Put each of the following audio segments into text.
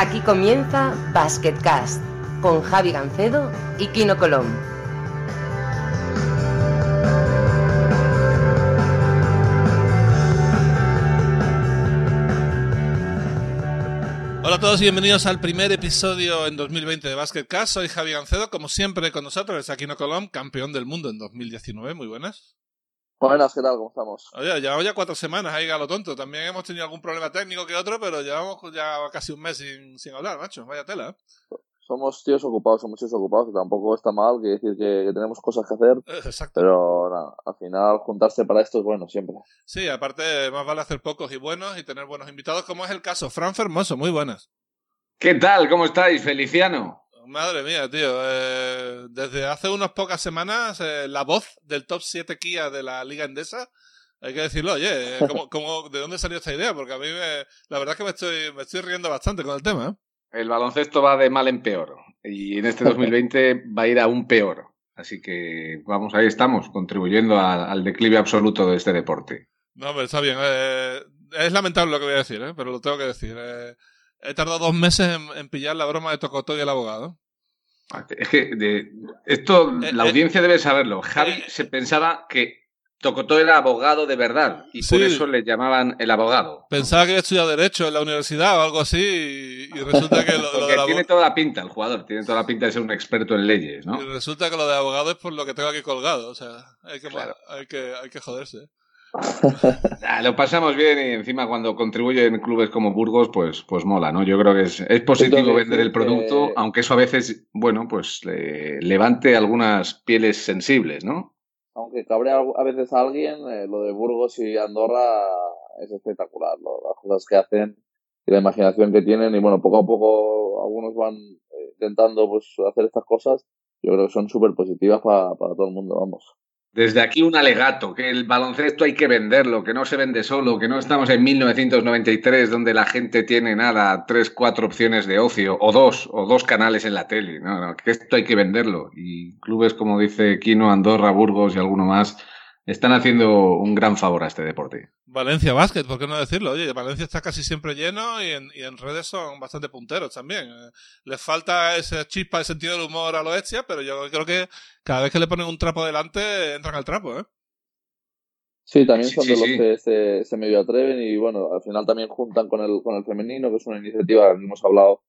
Aquí comienza Basketcast con Javi Gancedo y Kino Colón. Hola a todos y bienvenidos al primer episodio en 2020 de Basketcast. Soy Javi Gancedo, como siempre con nosotros es Aquino Colón, campeón del mundo en 2019. Muy buenas. Buenas, ¿qué tal? ¿Cómo estamos? Oye, llevamos ya cuatro semanas ahí, galo tonto. También hemos tenido algún problema técnico que otro, pero llevamos ya casi un mes sin, sin hablar, macho. Vaya tela. ¿eh? Somos tíos ocupados, somos tíos ocupados, que tampoco está mal, que decir que, que tenemos cosas que hacer. Eh, Exacto. Pero nada, al final juntarse para esto es bueno siempre. Sí, aparte más vale hacer pocos y buenos y tener buenos invitados, como es el caso. Fran Fermoso, muy buenas. ¿Qué tal? ¿Cómo estáis? Feliciano. Madre mía, tío. Eh, desde hace unas pocas semanas, eh, la voz del top 7 Kia de la Liga Endesa, hay que decirlo, oye, eh, ¿cómo, cómo, de dónde salió esta idea? Porque a mí, me, la verdad es que me estoy, me estoy riendo bastante con el tema. ¿eh? El baloncesto va de mal en peor. Y en este 2020 va a ir aún peor. Así que vamos, ahí estamos, contribuyendo a, al declive absoluto de este deporte. No, pero está bien. Es lamentable lo que voy a decir, pero lo tengo que decir. Eh, he tardado dos meses en, en, pillar la broma de Tocotó y el abogado. Es que de, esto la audiencia debe saberlo. Javi se pensaba que Tocotó era abogado de verdad y sí. por eso le llamaban el abogado. Pensaba que había estudiado Derecho en la universidad o algo así y, y resulta que lo, lo de tiene toda la pinta el jugador, tiene toda la pinta de ser un experto en leyes, ¿no? Y resulta que lo de abogado es por lo que tengo aquí colgado, o sea, hay que, claro. hay que, hay que joderse. Lo pasamos bien y encima cuando contribuyen clubes como Burgos, pues, pues mola, ¿no? Yo creo que es, es positivo vender el producto, que... aunque eso a veces, bueno, pues eh, levante algunas pieles sensibles, ¿no? Aunque cabre a veces a alguien, eh, lo de Burgos y Andorra es espectacular, ¿no? las cosas que hacen y la imaginación que tienen y bueno, poco a poco algunos van eh, intentando pues hacer estas cosas, yo creo que son súper positivas para, para todo el mundo, vamos. Desde aquí un alegato, que el baloncesto hay que venderlo, que no se vende solo, que no estamos en 1993 donde la gente tiene nada, tres, cuatro opciones de ocio, o dos, o dos canales en la tele, no, no, que esto hay que venderlo. Y clubes como dice Quino, Andorra, Burgos y alguno más, están haciendo un gran favor a este deporte. Valencia Basket, ¿por qué no decirlo? Oye, Valencia está casi siempre lleno y en, y en redes son bastante punteros también. Eh, les falta ese chispa de sentido del humor a lo Estia, pero yo creo que cada vez que le ponen un trapo delante, entran al trapo, ¿eh? Sí, también son sí, de los sí. que se, se, medio atreven y bueno, al final también juntan con el, con el femenino, que es una iniciativa que hemos hablado,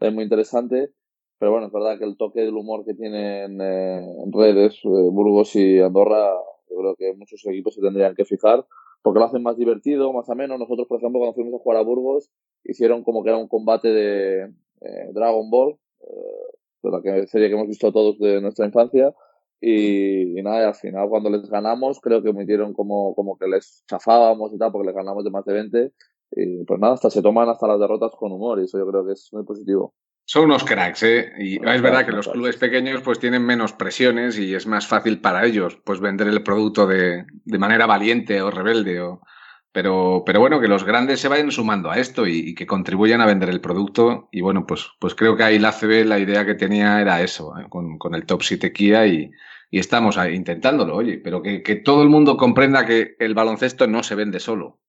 es muy interesante. Pero bueno, es verdad que el toque del humor que tienen eh, en redes, eh, Burgos y Andorra, yo creo que muchos equipos se tendrían que fijar porque lo hacen más divertido, más ameno. Nosotros, por ejemplo, cuando fuimos a jugar a Burgos, hicieron como que era un combate de eh, Dragon Ball, eh, la que, serie que hemos visto todos de nuestra infancia. Y, y nada, al final cuando les ganamos, creo que metieron como, como que les chafábamos y tal, porque les ganamos de más de 20. Y pues nada, hasta se toman hasta las derrotas con humor, y eso yo creo que es muy positivo. Son unos cracks, ¿eh? Y es verdad que los clubes pequeños pues tienen menos presiones y es más fácil para ellos pues vender el producto de, de manera valiente o rebelde o... Pero, pero bueno, que los grandes se vayan sumando a esto y, y, que contribuyan a vender el producto. Y bueno, pues, pues creo que ahí la CB la idea que tenía era eso, ¿eh? con, con, el Top 7 Kia y, y estamos ahí intentándolo, oye, pero que, que todo el mundo comprenda que el baloncesto no se vende solo.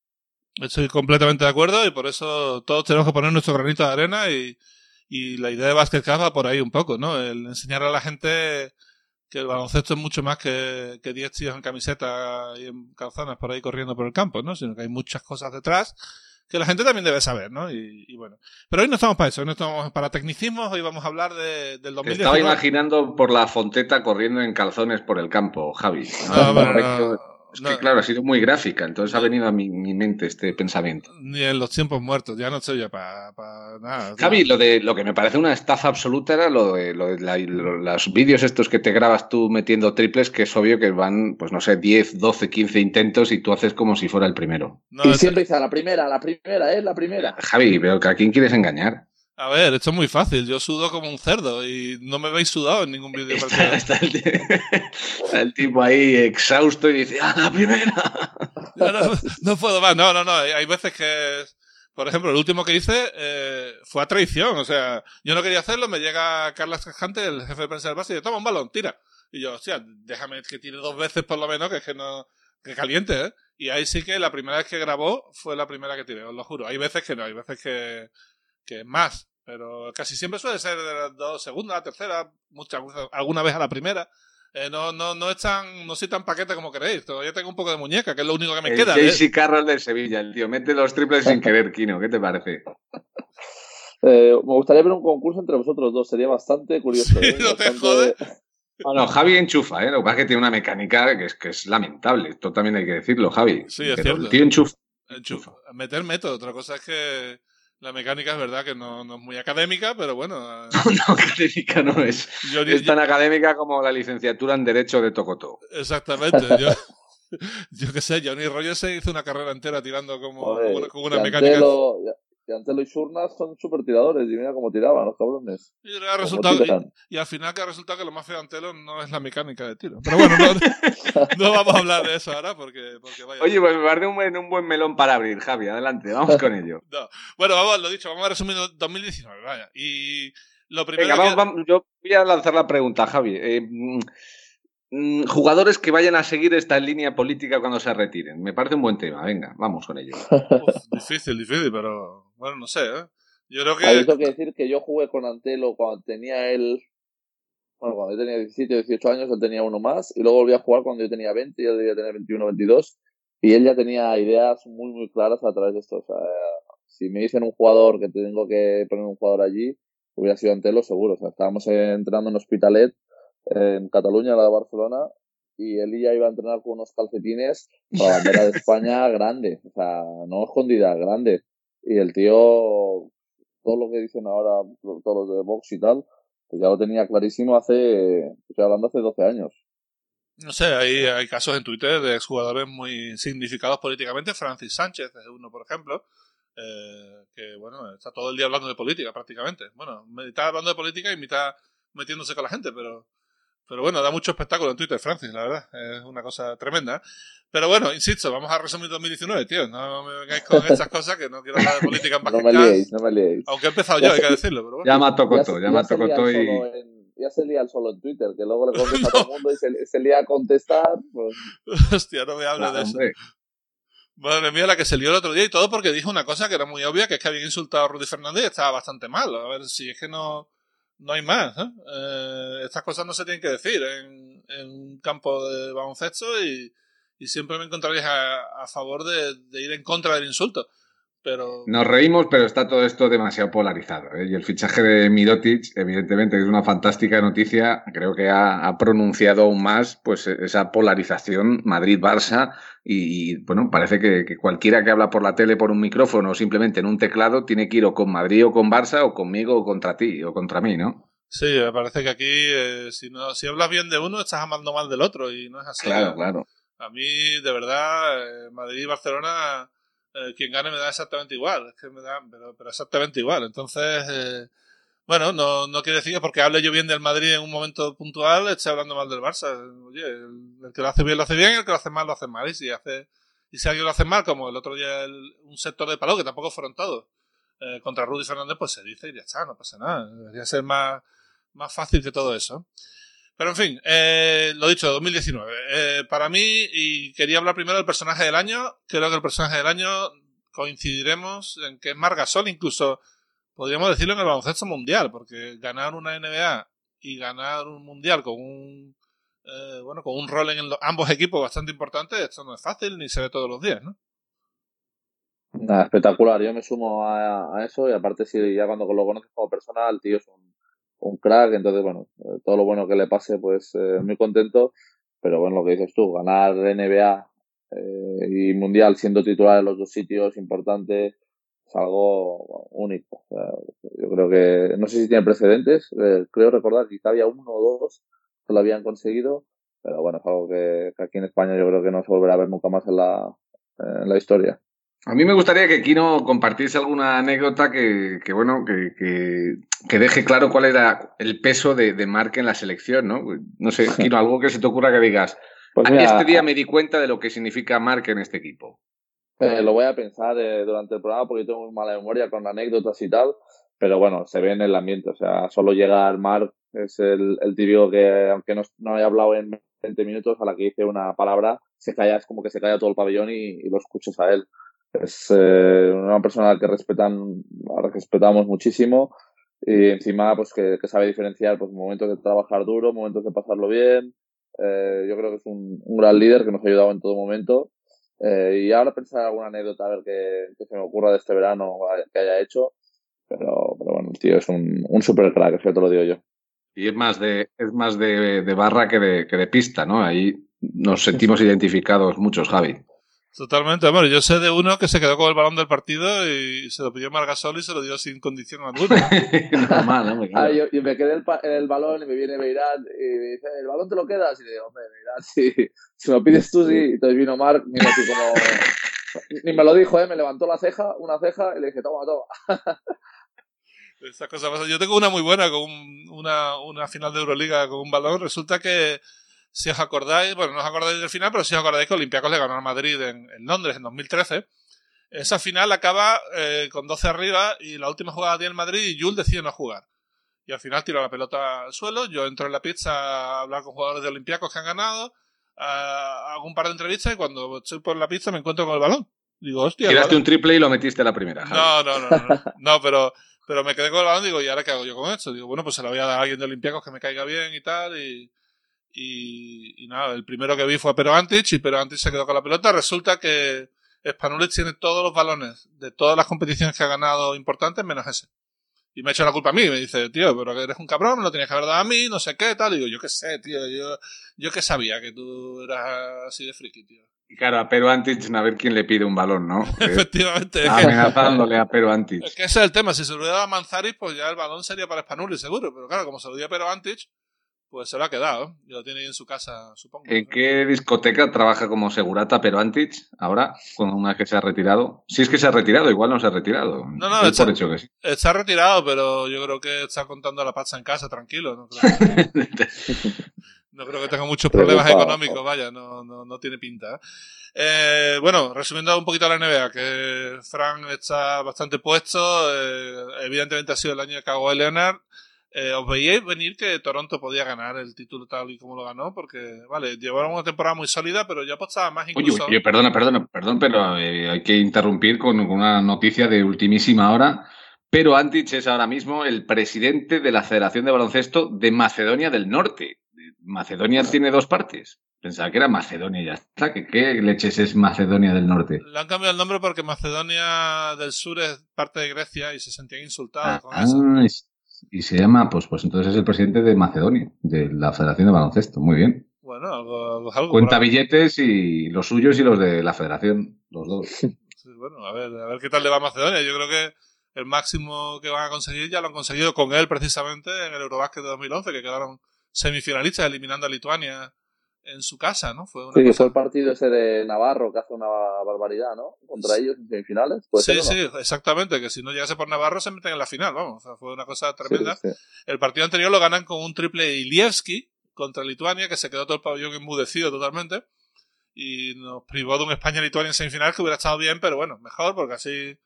Estoy completamente de acuerdo y por eso todos tenemos que poner nuestro granito de arena y, y la idea de Basket va por ahí un poco, ¿no? El enseñar a la gente que el baloncesto es mucho más que, que 10 tíos en camiseta y en calzanas por ahí corriendo por el campo, ¿no? Sino que hay muchas cosas detrás que la gente también debe saber, ¿no? Y, y bueno. Pero hoy no estamos para eso, hoy no estamos para tecnicismos, hoy vamos a hablar de, del 2019. Estaba imaginando por la fonteta corriendo en calzones por el campo, Javi. No, no, no, es que, no, claro, ha sido muy gráfica, entonces ha venido a mi, mi, mente este pensamiento. Ni en los tiempos muertos, ya no estoy ya para pa nada. Javi, lo de lo que me parece una estafa absoluta era lo de, lo de la, lo, los vídeos estos que te grabas tú metiendo triples, que es obvio que van, pues no sé, 10, 12, 15 intentos y tú haces como si fuera el primero. No, y siempre dice la primera, la primera, es ¿eh? la primera. Javi, pero ¿a quién quieres engañar? A ver, esto es muy fácil. Yo sudo como un cerdo y no me veis sudado en ningún vídeo. Está, está, el, está, el, tipo ahí exhausto y dice, ¡ah, la primera! No, no, no, puedo más. No, no, no. Hay veces que, por ejemplo, el último que hice eh, fue a traición. O sea, yo no quería hacerlo. Me llega Carlos Cajante, el jefe de prensa del base, y dice, toma un balón, tira. Y yo, hostia, déjame que tire dos veces por lo menos, que es que no... Que caliente, ¿eh? Y ahí sí que la primera vez que grabó fue la primera que tiré, os lo juro. Hay veces que no, hay veces que que más. pero casi siempre suele ser de la dos, segunda, la tercera, muchas alguna vez a la primera. Eh, no, no, no, es tan, no soy tan paquete como queréis. Todavía tengo un poco de muñeca, que es lo único que me queda. El JC Carroll del Sevilla, el tío. Mete los triples sin querer, Kino. ¿Qué te parece? Eh, me gustaría ver un concurso entre vosotros dos. Sería bastante curioso. ¿eh? no te jode. Bueno, Javi enchufa, ¿eh? Lo que pasa es que tiene una mecánica que es, que es lamentable. Esto también hay que decirlo, Javi. Sí, es cierto. El tío enchufa. enchufa. Meter método. Otra cosa es que la mecánica es verdad que no, no es muy académica, pero bueno. No, no, académica no es. es tan académica como la licenciatura en Derecho de Tocoto. Exactamente. yo, yo qué sé, Johnny Rogers se hizo una carrera entera tirando como, como una, mecánica. Y Antelo y Surnas son súper tiradores, y mira cómo tiraban los cabrones. Y, y, al final que ha resultado que lo más feo de Antelo no es la mecánica de tiro. Pero bueno, no, no vamos a hablar de eso ahora porque, porque vaya. Oye, pues me parece un buen, un buen melón para abrir, Javi. Adelante, vamos con ello. Bueno, vamos, lo dicho, vamos a resumir 2019, vaya. Y lo primero. Venga, vamos, yo voy a lanzar la pregunta, Javi. Eh, Mm, jugadores que vayan a seguir esta línea política cuando se retiren. Me parece un buen tema. Venga, vamos con ello. difícil, difícil, pero bueno, no sé. ¿eh? Yo creo que. Hay que decir que yo jugué con Antelo cuando tenía él. Bueno, cuando yo tenía 17 o 18 años, él tenía uno más. Y luego volví a jugar cuando yo tenía 20, yo debía tener 21 o 22. Y él ya tenía ideas muy, muy claras a través de esto. O sea, si me dicen un jugador que tengo que poner un jugador allí, hubiera sido Antelo seguro. O sea, estábamos entrando en Hospitalet en Cataluña, la de Barcelona, y él ya iba a entrenar con unos calcetines para la bandera de España grande, o sea, no escondida, grande. Y el tío, todo lo que dicen ahora, todos los de box y tal, pues ya lo tenía clarísimo hace, estoy hablando hace 12 años. No sé, hay, hay casos en Twitter de exjugadores muy significados políticamente. Francis Sánchez es uno, por ejemplo, eh, que bueno, está todo el día hablando de política prácticamente. Bueno, mitad hablando de política y mitad metiéndose con la gente, pero pero bueno, da mucho espectáculo en Twitter, Francis, la verdad. Es una cosa tremenda. Pero bueno, insisto, vamos a resumir 2019, tío. No me vengáis con esas cosas que no quiero hablar de política en No me liéis, no me liéis. Aunque he empezado yo, hay que decirlo. Pero bueno. Ya me tocado ya me tocado y... ya se lía solo en Twitter, que luego le contesta a todo el mundo y se, se, lía a contestar. Pues... Hostia, no me hables de eso. Madre mía, la que se lió el otro día y todo porque dijo una cosa que era muy obvia, que es que había insultado a Rudy Fernández y estaba bastante mal. A ver si es que no no hay más. ¿eh? ¿eh? estas cosas no se tienen que decir en, un campo de baloncesto y, siempre me encontraréis a, a favor de, ir en contra del insulto. Pero... Nos reímos, pero está todo esto demasiado polarizado. ¿eh? Y el fichaje de Mirotic, evidentemente, es una fantástica noticia. Creo que ha, ha pronunciado aún más pues, esa polarización Madrid-Barça. Y, y, bueno, parece que, que, cualquiera que habla por la tele, por un micrófono o simplemente en un teclado, tiene que ir o con Madrid o con Barça o conmigo o contra ti o contra mí, ¿no? Sí, me parece que aquí, eh, si, no, si hablas bien de uno, estás amando mal del otro. Y no es así. Claro, claro. A mí, de verdad, eh, Madrid y Barcelona eh, quien gane me da exactamente igual, es que me da, pero, exactamente igual. Entonces, eh, bueno, no, no quiere decir que porque hable yo bien del Madrid en un momento puntual esté hablando mal del Barça. Oye, el, que lo hace bien lo hace bien, el que lo hace mal lo hace mal. Y si hace, y si alguien lo hace mal, como el otro día el, un sector de palo, que tampoco fueron todos, eh, contra Rudy Fernández, pues se dice y ya está, no pasa nada. Debería ser más, más fácil que todo eso. Pero en fin, eh, lo dicho, 2019. Eh, para mí, y quería hablar primero del personaje del año, creo que el personaje del año coincidiremos en que es Margasol, incluso podríamos decirlo en el baloncesto mundial, porque ganar una NBA y ganar un mundial con un eh, bueno con un rol en ambos equipos bastante importante, esto no es fácil ni se ve todos los días, ¿no? Nada, espectacular, yo me sumo a, eso y aparte si ya cuando lo conoces como persona, el tío es un crack, entonces, bueno, eh, todo lo bueno que le pase, pues eh, muy contento, pero bueno, lo que dices tú, ganar NBA eh, y Mundial siendo titular en los dos sitios importante es algo único. Yo creo que, no sé si tiene precedentes, eh, creo recordar que había uno o dos que lo habían conseguido, pero bueno, es algo que, aquí en España yo creo que no se volverá a ver nunca más en la, en la historia. A mí me gustaría que Kino compartiese alguna anécdota que, que bueno, que, que, que, deje claro cuál era el peso de, de Mark en la selección, ¿no? No sé, Kino, algo que se te ocurra que digas. Pues mira, este día me di cuenta de lo que significa Mark en este equipo. Eh, lo voy a pensar eh, durante el programa porque tengo mala memoria con anécdotas y tal, pero bueno, se ve en el ambiente, o sea, solo llegar Mark es el, el típico que, aunque no, no haya hablado en 20 minutos, a la que dice una palabra, se calla, es como que se calla todo el pabellón y, y lo escuchas a él es eh, una persona que respetan, respetamos muchísimo y encima pues que, sabe diferenciar pues momentos de trabajar duro, momentos de pasarlo bien. Eh, yo creo que es un, gran líder que nos ha ayudado en todo momento. Eh, y ahora pensar alguna anécdota a ver que, se me ocurra de este verano que haya hecho. Pero, pero bueno, el tío es un, un super crack, es que te lo digo yo. Y es más de, es más de, de barra que de, que de pista, ¿no? Ahí nos sentimos identificados muchos, Javi. Totalmente, bueno, yo sé de uno que se quedó con el balón del partido y se lo pidió Margasol y se lo dio sin condición alguna. Normal, ¿no? Ah, yo, me quedé el, el, balón y me viene Beirán y me dice, ¿el balón te lo quedas? Y le digo, hombre, Beirán, si, si me lo pides tú, sí. Y entonces vino Marc, mira así como... Ni me lo dijo, ¿eh? Me levantó la ceja, una ceja y le dije, toma, toma. Esa cosa pasa. Yo tengo una muy buena con una, una final de Euroliga con un balón. Resulta que si os acordáis, bueno, no os acordáis del final, pero si os acordáis que Olympiacos le ganó a Madrid en, Londres en 2013. Esa final acaba eh, con 12 arriba y la última jugada tiene el Madrid y Jules decide no jugar. Y al final tiro la pelota al suelo, yo entro en la pizza a hablar con jugadores de Olympiacos que han ganado, hago un par de entrevistas y cuando estoy por la pizza me encuentro con el balón. Digo, hostia. Tiraste un triple y lo metiste la primera. No, no, no, no, no, pero, pero me quedé con el balón y digo, ¿y ahora qué hago yo con esto? Digo, bueno, pues se lo voy a dar a alguien de Olympiacos que me caiga bien y tal. Y, y, nada, el primero que vi fue a Pero Antich y Pero Antich se quedó con la pelota. Resulta que Spanulis tiene todos los balones de todas las competiciones que ha ganado importantes menos ese. Y me ha hecho la culpa a mí. Me dice, tío, pero que eres un cabrón, me lo tenías que haber dado a mí, no sé qué, tal. Y digo, yo qué sé, tío, yo, yo que sabía que tú eras así de friki, tío. Y claro, a Pero Antich a ver quién le pide un balón, ¿no? Efectivamente. Amenazándole a Pero Antich. Es que ese es el tema. Si se lo hubiera dado a Manzaris, pues ya el balón sería para Spanulis, seguro. Pero claro, como se lo dio a Pero Antich, pues se lo ha quedado. Y lo tiene ahí en su casa, supongo. ¿En qué discoteca trabaja como segurata pero Antich ahora, con una que se ha retirado? Si es que se ha retirado, igual no se ha retirado. No, no, está, hecho que sí. está retirado, pero yo creo que está contando la pasta en casa, tranquilo. No creo que, no creo que tenga muchos problemas económicos, vaya, no, no, no tiene pinta. ¿eh? Eh, bueno, resumiendo un poquito la NBA, que Frank está bastante puesto. Eh, evidentemente ha sido el año cago de Leonard. Eh, ¿Os veíais venir que Toronto podía ganar el título tal y como lo ganó? Porque, vale, llevaron una temporada muy sólida, pero ya apostaba más incluso... Oye, perdona, perdona, perdón, pero eh, hay que interrumpir con una noticia de ultimísima hora. Pero Antich es ahora mismo el presidente de la Federación de Baloncesto de Macedonia del Norte. Macedonia tiene dos partes. Pensaba que era Macedonia y ya está. ¿Qué, leches es Macedonia del Norte? Le han cambiado el nombre porque Macedonia del Sur es parte de Grecia y se sentían insultados con ah, eso. Y se llama, pues, pues entonces es el presidente de Macedonia, de la Federación de Baloncesto. Muy bien. Bueno, algo, algo Cuenta billetes y los suyos y los de la Federación, los dos. bueno, a ver, a ver qué tal le va a Macedonia. Yo creo que el máximo que van a conseguir ya lo han conseguido con él precisamente en el Eurobasket de 2011, que quedaron semifinalistas eliminando a Lituania en su casa, ¿no? Fue sí, fue el partido ese de Navarro que hace una barbaridad, ¿no? Contra ellos en semifinales. Sí, sí, exactamente, que si no llegase por Navarro se meten en la final, vamos, fue una cosa tremenda. El partido anterior lo ganan con un triple Ilievski contra Lituania, que se quedó todo el pabellón enmudecido totalmente, y nos privó de un España-Lituania en semifinal que hubiera estado bien, pero bueno, mejor, porque así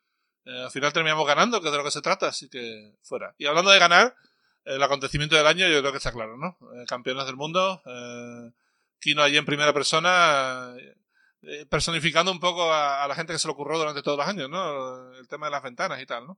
eh, al final terminamos ganando, que es de lo que se trata, así que fuera. Y hablando de ganar, el acontecimiento del año yo creo que está claro, ¿no? Eh, campeones del mundo, eh, Kino allí en primera persona, eh, personificando un poco a, la gente que se le ocurrió durante todos los años, ¿no? El tema de las ventanas y tal, ¿no?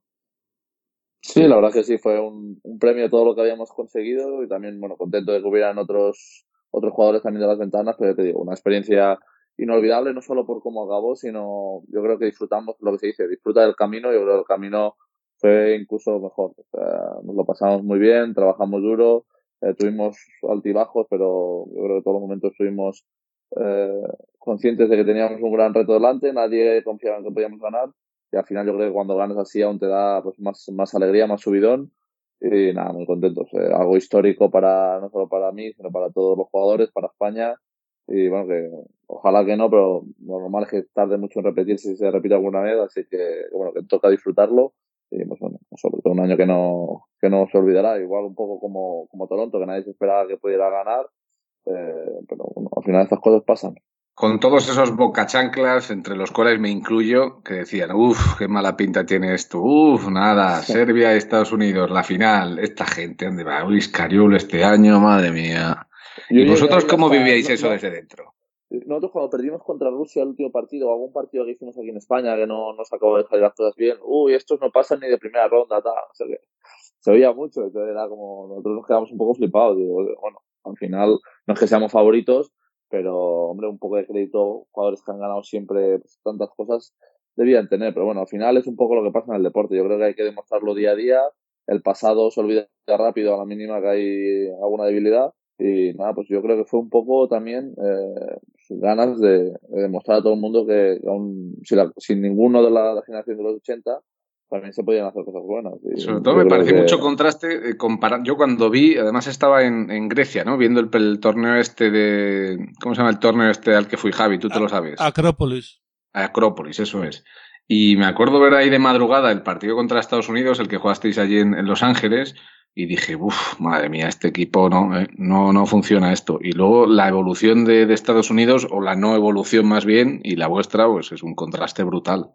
Sí, la verdad que sí, fue un, premio todo lo que habíamos conseguido y también, bueno, contento de que hubieran otros, otros jugadores también de las ventanas, pero te digo, una experiencia inolvidable, no solo por cómo acabó, sino yo creo que disfrutamos lo que se dice, disfruta del camino, yo creo que el camino fue incluso mejor, o sea, nos lo pasamos muy bien, trabajamos duro, eh, tuvimos altibajos, pero yo creo que todos los momentos estuvimos eh, conscientes de que teníamos un gran reto delante, nadie confiaba en que podíamos ganar y al final yo creo que cuando ganas así aún te da pues más, más alegría, más subidón y nada, muy contentos. Eh, algo histórico para no solo para mí, sino para todos los jugadores, para España y bueno, que ojalá que no, pero lo normal es que tarde mucho en repetirse si se repite alguna vez, así que bueno, que toca disfrutarlo pues bueno, sobre todo un año que no, que no se olvidará, igual un poco como, como Toronto, que nadie se esperaba que pudiera ganar, eh, pero bueno, al final estas cosas pasan. Con todos esos bocachanclas, entre los cuales me incluyo, que decían, uff, qué mala pinta tiene esto, uff, nada, Serbia, Estados Unidos, la final, esta gente, ¿dónde va? Luis Cariul este año, madre mía. ¿Y vosotros cómo vivíais eso desde dentro? Nosotros cuando perdimos contra Rusia el último partido, o algún partido que hicimos aquí en España que no nos acabó de salir las cosas bien, uy, estos no pasan ni de primera ronda, tal, no sé qué. se oía mucho, entonces era como, nosotros nos quedamos un poco flipados, digo, bueno, al final no es que seamos favoritos, pero hombre, un poco de crédito, jugadores que han ganado siempre pues, tantas cosas debían tener, pero bueno, al final es un poco lo que pasa en el deporte, yo creo que hay que demostrarlo día a día, el pasado se olvida rápido a la mínima que hay alguna debilidad y nada, pues yo creo que fue un poco también eh, ganas de, demostrar a todo el mundo que aún sin, ninguno de la, generación de los 80 también se podían hacer cosas buenas. Sobre todo me pareció mucho contraste eh, Yo cuando vi, además estaba en, en Grecia, ¿no? Viendo el, torneo este de... ¿Cómo se llama el torneo este al que fui, Javi? Tú te lo sabes. Acrópolis. Acrópolis, eso es. Y me acuerdo ver ahí de madrugada el partido contra Estados Unidos, el que jugasteis allí en Los Ángeles, y dije, uff, madre mía, este equipo no, eh, no, no funciona esto. Y luego la evolución de, Estados Unidos, o la no evolución más bien, y la vuestra, pues es un contraste brutal.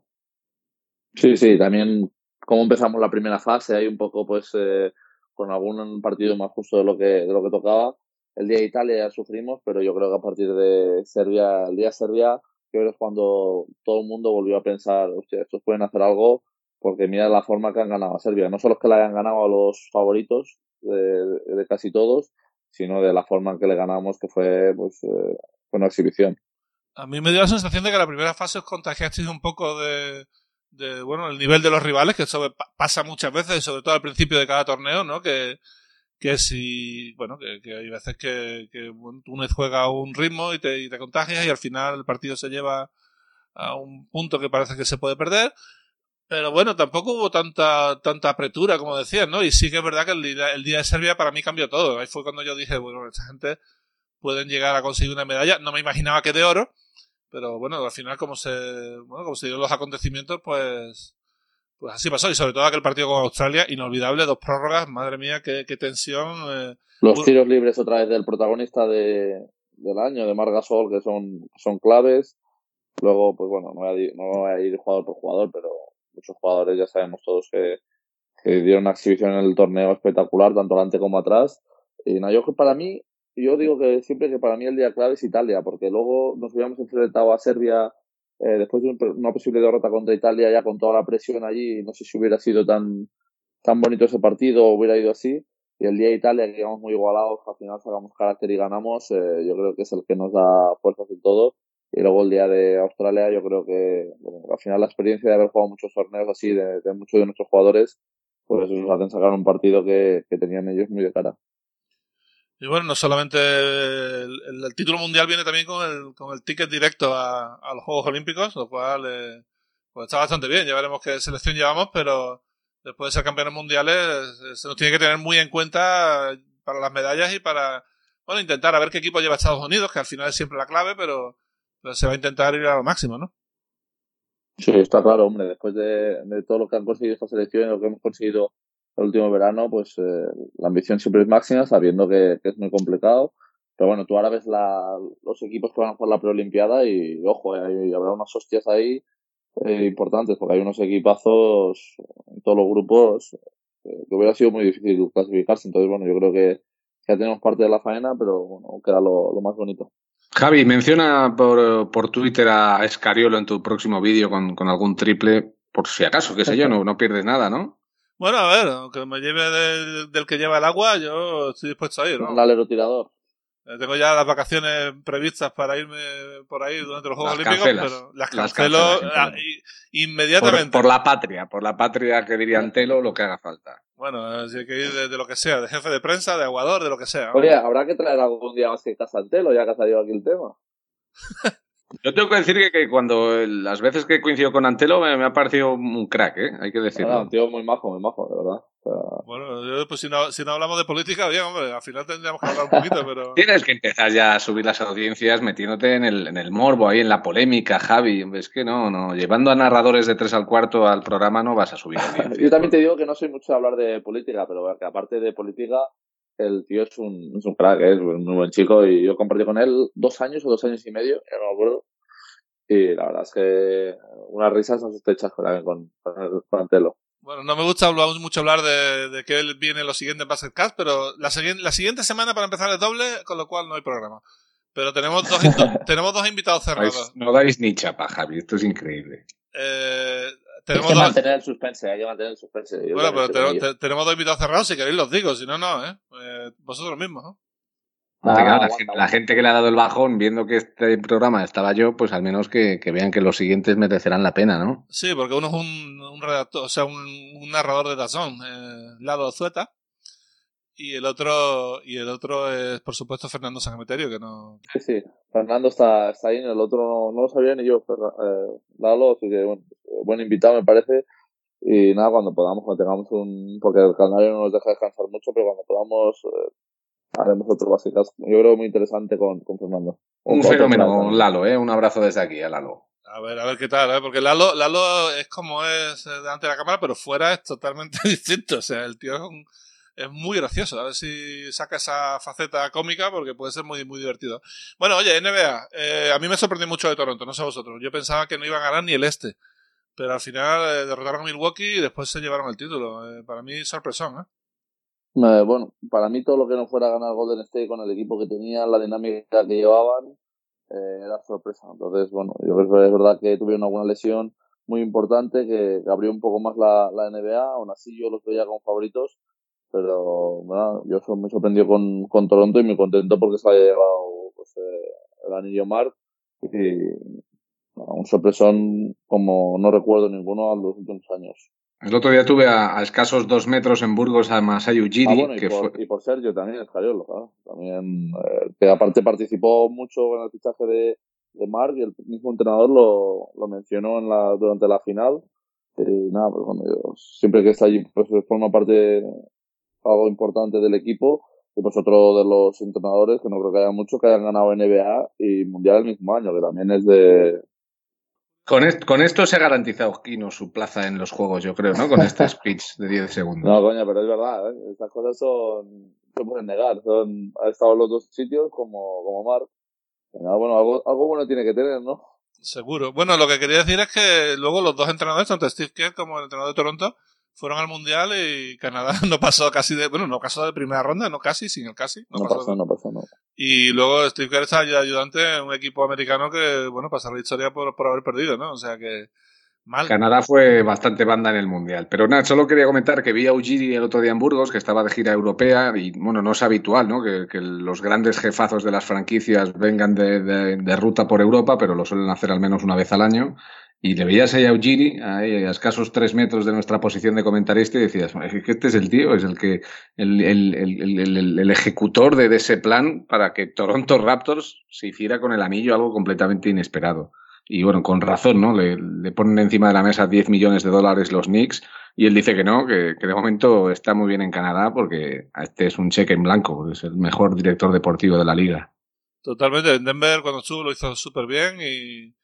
Sí, sí, también como empezamos la primera fase, hay un poco pues eh, con algún partido más justo de lo que, de lo que tocaba. El día de Italia ya sufrimos, pero yo creo que a partir de Serbia, el día de Serbia, creo que es cuando todo el mundo volvió a pensar, hostia, estos pueden hacer algo porque mira la forma que han ganado a Serbia. No solo es que le hayan ganado a los favoritos de, casi todos, sino de la forma en que le ganamos, que fue pues eh, una exhibición. A mí me dio la sensación de que la primera fase os contagiasteis un poco de, de, bueno, el nivel de los rivales, que eso pasa muchas veces, sobre todo al principio de cada torneo, ¿no? Que, que si, bueno, que, hay veces que, que Túnez juega a un ritmo y te, y te contagias y al final el partido se lleva a un punto que parece que se puede perder. Pero bueno, tampoco hubo tanta, tanta apretura, como decías, ¿no? Y sí que es verdad que el día, el día de Serbia para mí cambió todo. Ahí fue cuando yo dije, bueno, esta gente pueden llegar a conseguir una medalla. No me imaginaba que de oro, pero bueno, al final como se, bueno, como se dieron los acontecimientos, pues, pues así pasó. Y sobre todo aquel partido con Australia, inolvidable, dos prórrogas, madre mía, qué, qué tensión. Eh. Los tiros libres otra vez del protagonista de, del año, de Margasol, que son, son claves. Luego, pues bueno, no voy, a, no voy a ir jugador por jugador, pero muchos jugadores ya sabemos todos que, dieron una exhibición en el torneo espectacular, tanto adelante como atrás. Y nada, yo que para mí, yo digo que siempre que para mí el día clave es Italia, porque luego nos hubiéramos enfrentado a Serbia eh, después de una posible derrota contra Italia, ya con toda la presión allí, no sé si hubiera sido tan, tan bonito ese partido o hubiera ido así. Y el día de Italia, que íbamos muy igualados, al final sacamos carácter y ganamos, eh, yo creo que es el que nos da fuerzas en todo. Y luego el día de Australia, yo creo que al final la experiencia de haber jugado muchos torneos así, de, muchos de nuestros jugadores, pues nos hacen sacar un partido que, tenían ellos muy de cara. Y bueno, no solamente el, título mundial viene también con el, con el ticket directo a, los Juegos Olímpicos, lo cual eh, pues está bastante bien. Ya veremos qué selección llevamos, pero después de ser campeones mundiales eh, se nos tiene que tener muy en cuenta para las medallas y para bueno intentar a ver qué equipo lleva Estados Unidos, que al final es siempre la clave, pero se va a intentar ir a lo máximo, ¿no? Sí, está claro, hombre. Después de, todo lo que han conseguido esta selección y lo que hemos conseguido el último verano, pues eh, la ambición siempre es máxima, sabiendo que, es muy complicado. Pero bueno, tú ahora ves la, los equipos que van a jugar la preolimpiada y, ojo, eh, habrá unas hostias ahí eh, importantes, porque hay unos equipazos en todos los grupos que hubiera sido muy difícil clasificarse. Entonces, bueno, yo creo que ya tenemos parte de la faena, pero bueno, queda lo más bonito. Javi, menciona por, por Twitter a Escariolo en tu próximo vídeo con, con, algún triple, por si acaso, qué sé yo, no, no pierdes nada, ¿no? Bueno, a ver, aunque me lleve del, del que lleva el agua, yo estoy dispuesto a ir, ¿no? Un alero tirador. Eh, tengo ya las vacaciones previstas para irme por ahí durante los Juegos Olímpicos, pero las cancelo ah, inmediatamente. Por, la patria, por la patria que diría Antelo, lo que haga falta. Bueno, si hay que ir de, lo que sea, de jefe de prensa, de aguador, de lo que sea. Oye, habrá que traer algún día más que casa Antelo, ya que ha salido aquí el tema. Yo tengo que decir que, cuando las veces que coincido con Antelo me, ha parecido un crack, ¿eh? Hay que decirlo. un tío muy majo, muy majo, de verdad. Bueno, yo, pues si no, si no hablamos de política, bien, hombre, al final tendríamos que hablar un poquito, pero... Tienes que empezar ya a subir las audiencias metiéndote en el, en el morbo, ahí en la polémica, Javi. Es que no, no, llevando a narradores de tres al cuarto al programa no vas a subir yo también te digo que no soy mucho de hablar de política, pero que aparte de política, el tío es un, es un crack, ¿eh? es un muy buen chico y yo compartí con él dos años o dos años y medio, no me acuerdo. Y la verdad es que unas risas no se echas con, con, con Antelo. Bueno, no me gusta mucho hablar de, de que él viene los siguientes Basketcast, pero la, la siguiente semana para empezar el doble, con lo cual no hay programa. Pero tenemos dos, tenemos dos invitados cerrados. No dais ni chapa, Javi, esto es increíble. Eh, tenemos hay que mantener el suspense, hay que mantener el suspense. bueno, pero tenemos, dos invitados cerrados, si queréis los digo, si no, no, ¿eh? eh vosotros mismos, ¿no? la, gente, que le ha dado el bajón viendo que este programa estaba yo, pues al menos que, vean que los siguientes merecerán la pena, ¿no? Sí, porque uno es un, redactor, o sea, un, narrador de Dazón, eh, Lado Zueta, y el otro y el otro es, por supuesto, Fernando Sangemeterio, que no... Sí, sí, Fernando está, está ahí, el otro no, lo sabía ni yo, eh, Lalo, así que bueno, buen invitado me parece. Y nada, cuando podamos, cuando tengamos un. Porque el calendario no nos deja descansar mucho, pero cuando podamos, eh, haremos otro básicas. Yo creo muy interesante con, con Fernando. Un, fenómeno, Lalo, ¿eh? Un abrazo desde aquí a Lalo. A ver, a ver qué tal, ¿eh? porque Lalo, Lalo es como es eh, delante de la cámara, pero fuera es totalmente distinto. O sea, el tío es, es muy gracioso. A ver si saca esa faceta cómica, porque puede ser muy, muy divertido. Bueno, oye, NBA, eh, a mí me sorprendió mucho de Toronto, no sé vosotros. Yo pensaba que no iban a ganar ni el este, pero al final eh, derrotaron a Milwaukee y después se llevaron el título. para mí, sorpresón, ¿eh? Eh, bueno, para mí todo lo que no fuera ganar Golden State con el equipo que tenía, la dinámica que llevaban, eh, era sorpresa. Entonces, bueno, yo creo que es verdad que tuvieron alguna lesión muy importante que, abrió un poco más la, la, NBA, aún así yo los veía como favoritos, pero bueno, yo me sorprendió con, con Toronto y muy contento porque se había llevado pues, eh, el anillo Mark y un sorpresón como no recuerdo ninguno a los últimos años. El otro día tuve a, escasos dos metros en Burgos a Masai Ujiri. Ah, y, por, y por Sergio también, Escariolo. ¿no? También, eh, que aparte participó mucho en el fichaje de, de Mark y el mismo entrenador lo, lo mencionó en la, durante la final. Y nada, pues bueno, siempre que está allí, pues forma parte algo importante del equipo. Y pues otro de los entrenadores, que no creo que haya mucho, que hayan ganado NBA y Mundial el mismo año, que también es de, con, esto se ha garantizado Kino su plaza en los juegos, yo creo, ¿no? Con este speech de 10 segundos. No, coña, pero es verdad, ¿eh? Estas cosas son. se pueden negar. Son, ha estado en los dos sitios como, como Mark. Bueno, algo, algo bueno tiene que tener, ¿no? Seguro. Bueno, lo que quería decir es que luego los dos entrenadores, tanto Steve Kerr como el entrenador de Toronto, fueron al mundial y Canadá no pasó casi de, bueno, no pasó de primera ronda, no casi, sin el casi. No, pasó, no pasó, no. Y luego Steve Kerr está ayudante en un equipo americano que, bueno, pasó la historia por, por haber perdido, ¿no? O sea que, mal. Canadá fue bastante banda en el mundial. Pero nada, solo quería comentar que vi a Ujiri el otro día en Burgos, que estaba de gira europea y, bueno, no es habitual, ¿no? Que, que los grandes jefazos de las franquicias vengan de, de, de ruta por Europa, pero lo suelen hacer al menos una vez al año. Y le veías ahí a Ujiri, ahí a escasos tres metros de nuestra posición de comentarista, y decías, este es el tío, es el que, el, el, el, el ejecutor de, ese plan para que Toronto Raptors se hiciera con el anillo algo completamente inesperado. Y bueno, con razón, ¿no? Le, ponen encima de la mesa 10 millones de dólares los Knicks, y él dice que no, que, de momento está muy bien en Canadá porque este es un cheque en blanco, es el mejor director deportivo de la liga. Totalmente, en Denver cuando estuvo lo hizo súper bien y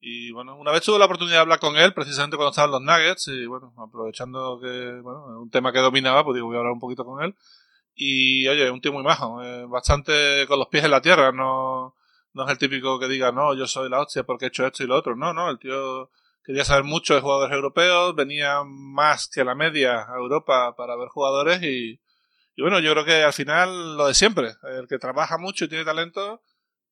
y bueno, una vez tuve la oportunidad de hablar con él, precisamente cuando estaban los Nuggets, y bueno, aprovechando que, bueno, un tema que dominaba, pues digo, voy a hablar un poquito con él. Y oye, un tío muy majo, bastante con los pies en la tierra, no, no es el típico que diga, no, yo soy la hostia porque he hecho esto y lo otro. No, no, el tío quería saber mucho de jugadores europeos, venía más que la media a Europa para ver jugadores y, y bueno, yo creo que al final lo de siempre, el que trabaja mucho y tiene talento,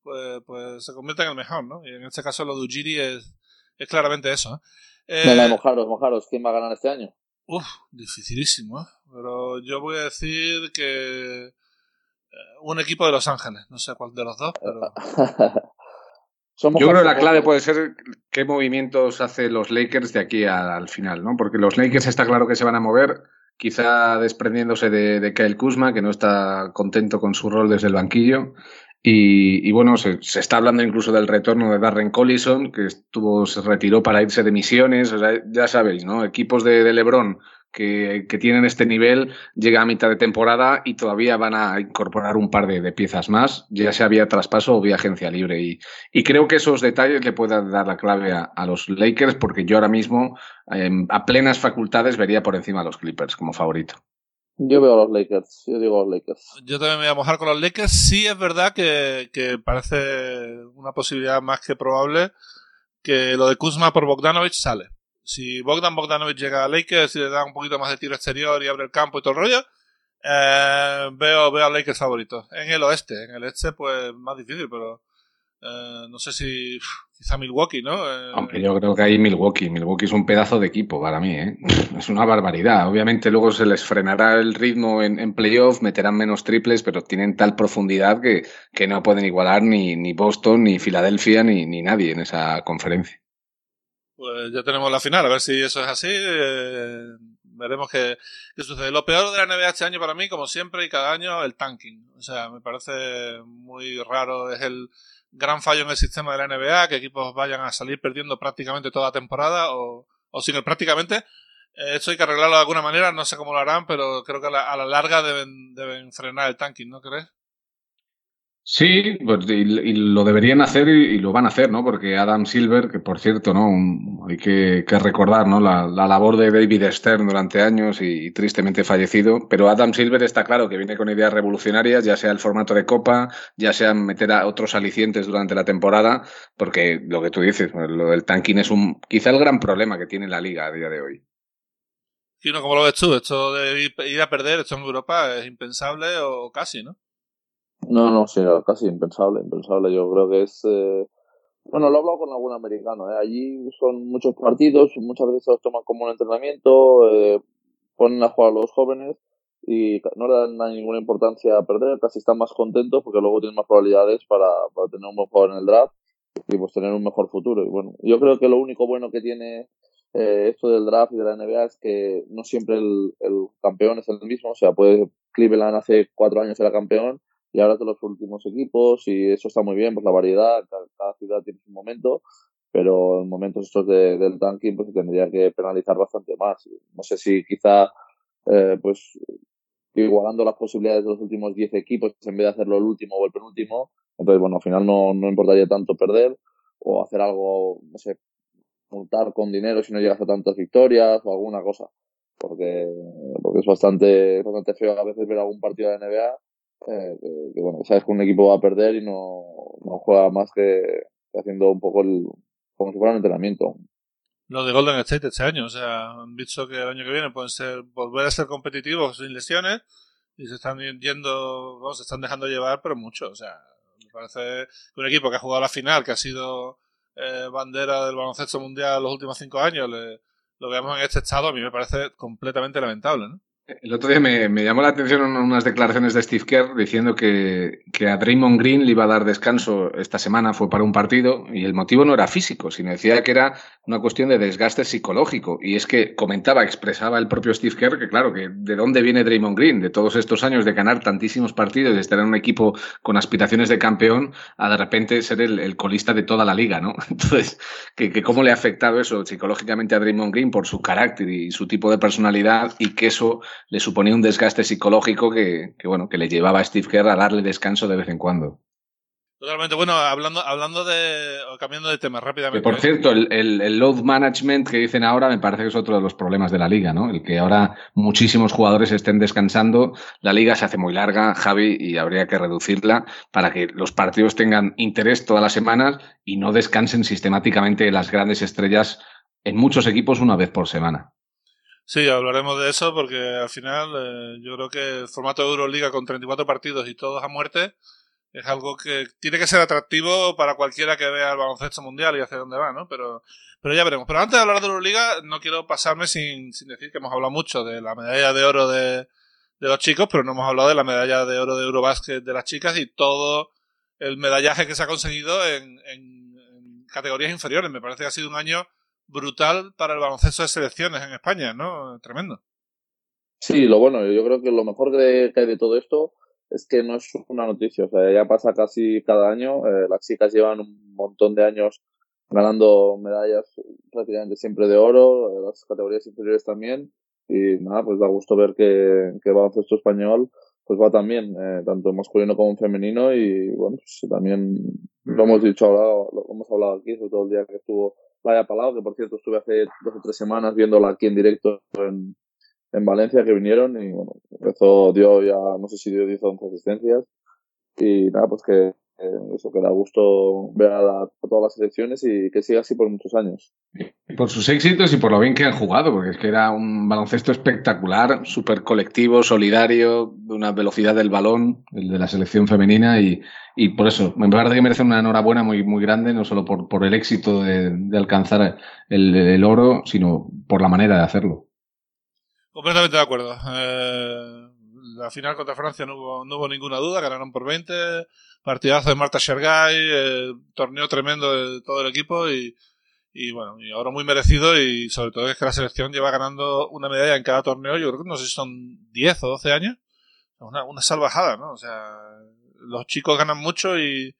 pues, pues se convierte en el mejor, ¿no? Y en este caso lo de Ujiri es, es claramente eso. ¿eh? eh mojaros, mojaros, ¿quién va a ganar este año? Uf, dificilísimo, ¿eh? Pero yo voy a decir que eh, un equipo de Los Ángeles, no sé cuál de los dos, pero... Yo creo que la clave puede ser qué movimientos hace los Lakers de aquí al final, ¿no? Porque los Lakers está claro que se van a mover, quizá desprendiéndose de, de Kyle Kuzma, que no está contento con su rol desde el banquillo, y, bueno, se, está hablando incluso del retorno de Darren Collison, que estuvo, se retiró para irse de misiones. O sea, ya sabéis, ¿no? Equipos de, LeBron que, que, tienen este nivel llega a mitad de temporada y todavía van a incorporar un par de, piezas más, ya sea vía traspaso o vía agencia libre. Y, y creo que esos detalles le pueden dar la clave a, los Lakers, porque yo ahora mismo, eh, a plenas facultades, vería por encima a los Clippers como favorito. Yo veo a los Lakers, yo digo a los Lakers. Yo también me voy a mojar con los Lakers. Sí es verdad que, que parece una posibilidad más que probable que lo de Kuzma por Bogdanovich sale. Si Bogdan Bogdanovich llega a Lakers y le da un poquito más de tiro exterior y abre el campo y todo el rollo, eh, veo, veo a Lakers favoritos. En el oeste, en el este pues más difícil, pero Eh, no sé si quizá Milwaukee, ¿no? Eh, Aunque yo creo que hay Milwaukee. Milwaukee es un pedazo de equipo para mí, ¿eh? Es una barbaridad. Obviamente luego se les frenará el ritmo en, en playoff, meterán menos triples, pero tienen tal profundidad que, que no pueden igualar ni, ni Boston, ni Filadelfia, ni, ni nadie en esa conferencia. Pues ya tenemos la final, a ver si eso es así. Eh, veremos qué, qué, sucede. Lo peor de la NBA este año para mí, como siempre y cada año, el tanking. O sea, me parece muy raro. Es el gran fallo en el sistema de la NBA, que equipos vayan a salir perdiendo prácticamente toda la temporada o, o sin el prácticamente. Eh, esto hay que arreglarlo de alguna manera, no sé cómo lo harán, pero creo que a la, a la larga deben, deben frenar el tanking, ¿no crees? Sí, pues, y, y, lo deberían hacer y, y, lo van a hacer, ¿no? Porque Adam Silver, que por cierto, ¿no? Hay que, recordar, ¿no? La, la, labor de David Stern durante años y, y, tristemente fallecido. Pero Adam Silver está claro que viene con ideas revolucionarias, ya sea el formato de copa, ya sea meter a otros alicientes durante la temporada, porque lo que tú dices, pues, lo del tanking es un, quizá el gran problema que tiene la liga a día de hoy. Sí, ¿no? ¿Cómo lo ves tú? Esto de ir a perder, esto en Europa es impensable o casi, ¿no? No, no, sí, casi impensable, impensable. Yo creo que es. Eh... Bueno, lo he hablado con algún americano. ¿eh? Allí son muchos partidos, muchas veces se los toman como un entrenamiento, eh, ponen a jugar a los jóvenes y no le dan ninguna importancia a perder, casi están más contentos porque luego tienen más probabilidades para, para tener un buen jugador en el draft y pues tener un mejor futuro. Y bueno, yo creo que lo único bueno que tiene eh, esto del draft y de la NBA es que no siempre el, el campeón es el mismo. O sea, puede Cleveland hace cuatro años era campeón y ahora de los últimos equipos y eso está muy bien, pues la variedad, cada, ciudad tiene su momento, pero en momentos estos de, del tanking pues se tendría que penalizar bastante más. No sé si quizá eh, pues igualando las posibilidades de los últimos 10 equipos en vez de hacerlo el último o el penúltimo, entonces bueno, al final no, no importaría tanto perder o hacer algo, no sé, multar con dinero si no llegas a tantas victorias o alguna cosa. Porque, porque es bastante, bastante feo a veces ver algún partido de NBA eh, que, bueno, sabes que un equipo va a perder y no, no juega más que, haciendo un poco el, como si fuera un entrenamiento. Lo de Golden State este año, o sea, han visto que el año que viene pueden ser, volver a ser competitivos sin lesiones y se están yendo, vamos, se están dejando llevar, pero mucho, o sea, me parece que un equipo que ha jugado la final, que ha sido eh, bandera del baloncesto mundial los últimos cinco años, le, lo veamos en este estado, a mí me parece completamente lamentable, ¿no? El otro día me, llamó la atención unas declaraciones de Steve Kerr diciendo que, que, a Draymond Green le iba a dar descanso esta semana, fue para un partido, y el motivo no era físico, sino decía que era una cuestión de desgaste psicológico. Y es que comentaba, expresaba el propio Steve Kerr que, claro, que de dónde viene Draymond Green, de todos estos años de ganar tantísimos partidos, de estar en un equipo con aspiraciones de campeón, a de repente ser el, el colista de toda la liga, ¿no? Entonces, que, que cómo le ha afectado eso psicológicamente a Draymond Green por su carácter y su tipo de personalidad, y que eso le suponía un desgaste psicológico que, que, bueno, que le llevaba a Steve Kerr a darle descanso de vez en cuando. Totalmente. Bueno, hablando, hablando de. cambiando de tema rápidamente. Que por cierto, el, el, el, load management que dicen ahora me parece que es otro de los problemas de la liga, ¿no? El que ahora muchísimos jugadores estén descansando. La liga se hace muy larga, Javi, y habría que reducirla para que los partidos tengan interés todas las semanas y no descansen sistemáticamente las grandes estrellas en muchos equipos una vez por semana. Sí, hablaremos de eso porque al final eh, yo creo que el formato de Euroliga con 34 partidos y todos a muerte es algo que tiene que ser atractivo para cualquiera que vea el baloncesto mundial y hacia dónde va, ¿no? Pero, pero ya veremos. Pero antes de hablar de Euroliga, no quiero pasarme sin, sin decir que hemos hablado mucho de la medalla de oro de, de los chicos, pero no hemos hablado de la medalla de oro de Eurobasket de las chicas y todo el medallaje que se ha conseguido en, en, en categorías inferiores. Me parece que ha sido un año brutal para el baloncesto de selecciones en España, ¿no? Tremendo. Sí, lo bueno, yo creo que lo mejor que hay de todo esto es que no es una noticia, o sea, ya pasa casi cada año, eh, las chicas llevan un montón de años ganando medallas prácticamente siempre de oro, las categorías inferiores también, y nada, pues da gusto ver que, que el baloncesto español pues va también, eh, tanto masculino como femenino, y bueno, pues también lo hemos dicho ahora, lo hemos hablado aquí, sobre todo el día que estuvo Vaya Palau, que por cierto estuve hace dos o tres semanas viéndola aquí en directo en, en Valencia, que vinieron y bueno, empezó, dio ya, no sé si dio 10 o 11 asistencias. Y nada, pues que, eso que da gusto ver a, todas las selecciones y que siga así por muchos años. Por sus éxitos y por lo bien que han jugado, porque es que era un baloncesto espectacular, súper colectivo, solidario, de una velocidad del balón, el de la selección femenina, y, y por eso me parece que merece una enhorabuena muy, muy grande, no solo por, por el éxito de, de alcanzar el, el, oro, sino por la manera de hacerlo. Completamente de acuerdo. Eh, final contra Francia no hubo, no hubo ninguna duda, ganaron por 20, partidazo de Marta Shergay, eh, torneo tremendo de todo el equipo y, bueno, y ahora muy merecido y sobre todo es que la selección lleva ganando una medalla en cada torneo, yo creo que no sé si son 10 o 12 años, una, una salvajada, ¿no? O sea, los chicos ganan mucho y,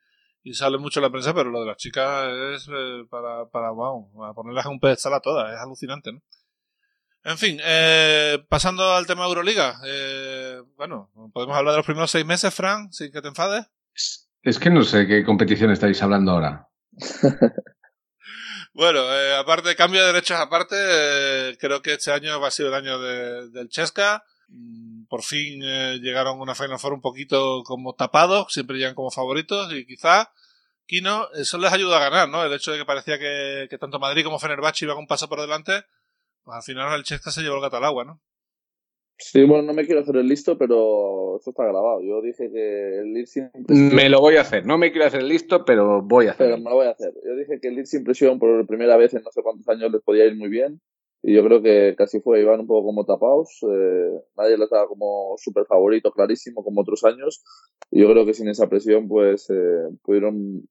sale mucho la prensa, pero lo de las chicas es eh, para, para, wow, para ponerlas en un pedestal a todas, es alucinante, ¿no? En fin, eh, pasando al tema de Euroliga, eh, bueno, podemos hablar de los primeros seis meses, Fran, sin que te enfades. Es que no sé qué competición estáis hablando ahora. bueno, eh, aparte, cambio de derechos aparte, eh, creo que este año va a ser el año de, del Chesca. Mm, por fin eh, llegaron a una Final Four un poquito como tapados, siempre llegan como favoritos y quizá Kino, eso les ayuda a ganar, ¿no? El hecho de que parecía que, que tanto Madrid como Fenerbahce iban un paso por delante, pues al final el Chesca se llevó el gato al agua, ¿no? Sí, bueno, no me quiero hacer el listo, pero esto está grabado. Yo dije que el Leeds siempre... Me lo voy a hacer. No me quiero hacer el listo, pero voy a hacerlo. Pero me lo voy a hacer. Yo dije que el Leeds sin presión por primera vez en no sé cuántos años les podía ir muy bien. Y yo creo que casi fue. Iban un poco como tapados. Eh, nadie les daba como súper favorito, clarísimo, como otros años. Y yo creo que sin esa presión, pues eh, pudieron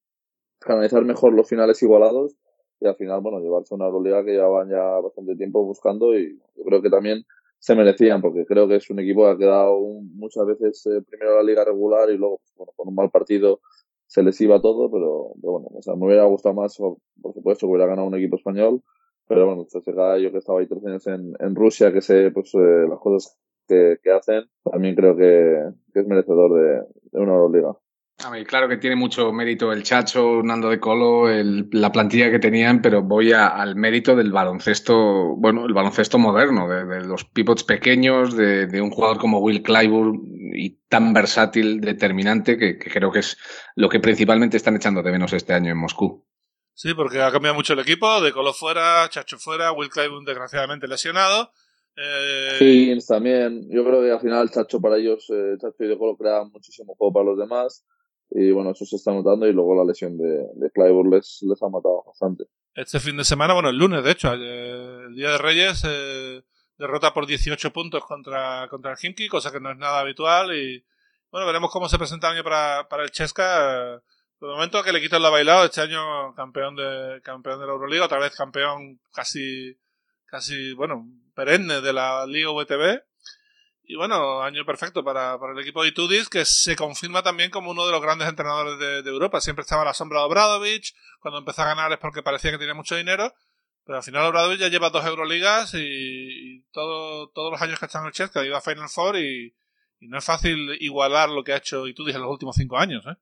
canalizar mejor los finales igualados. Y al final, bueno, llevarse una Euroliga que llevaban ya bastante tiempo buscando. Y yo creo que también se merecían, porque creo que es un equipo que ha quedado muchas veces eh, primero la liga regular y luego, pues, bueno, con un mal partido se les iba todo, pero, bueno, o sea, me hubiera gustado más, por supuesto, que hubiera ganado un equipo español, pero bueno, CSKA, yo que estaba ahí tres años en, en Rusia, que sé, pues, eh, las cosas que, que, hacen, también creo que, que es merecedor de, de una Euroliga. A mí, claro que tiene mucho mérito el Chacho, Nando de Colo, el, la plantilla que tenían, pero voy a, al mérito del baloncesto, bueno, el baloncesto moderno, de, de los pivots pequeños, de, de, un jugador como Will Clyburn y tan versátil, determinante, que, que, creo que es lo que principalmente están echando de menos este año en Moscú. Sí, porque ha cambiado mucho el equipo, de Colo fuera, Chacho fuera, Will Clyburn desgraciadamente lesionado. Eh... Sí, también. Yo creo que al final Chacho para ellos, eh, Chacho y de Colo creaban muchísimo juego para los demás y bueno, eso se está notando y luego la lesión de, de Clyburn les, ha matado bastante. Este fin de semana, bueno, el lunes, de hecho, el Día de Reyes, eh, derrota por 18 puntos contra, contra el Himki, cosa que no es nada habitual y bueno, veremos cómo se presenta el año para, para el Chesca. De momento que le quito lo bailado, este año campeón de, campeón de la Euroliga, otra vez campeón casi, casi, bueno, perenne de la Liga VTB y bueno, año perfecto para, para el equipo de Itudis, que se confirma también como uno de los grandes entrenadores de, Europa. Siempre estaba a la sombra de Obradovich, cuando empezó a ganar es porque parecía que tenía mucho dinero, pero al final Obradovich ya lleva dos Euroligas y, y todo, todos los años que está en el Chelsea ha ido a Final Four y, y, no es fácil igualar lo que ha hecho Itudis en los últimos cinco años. ¿eh?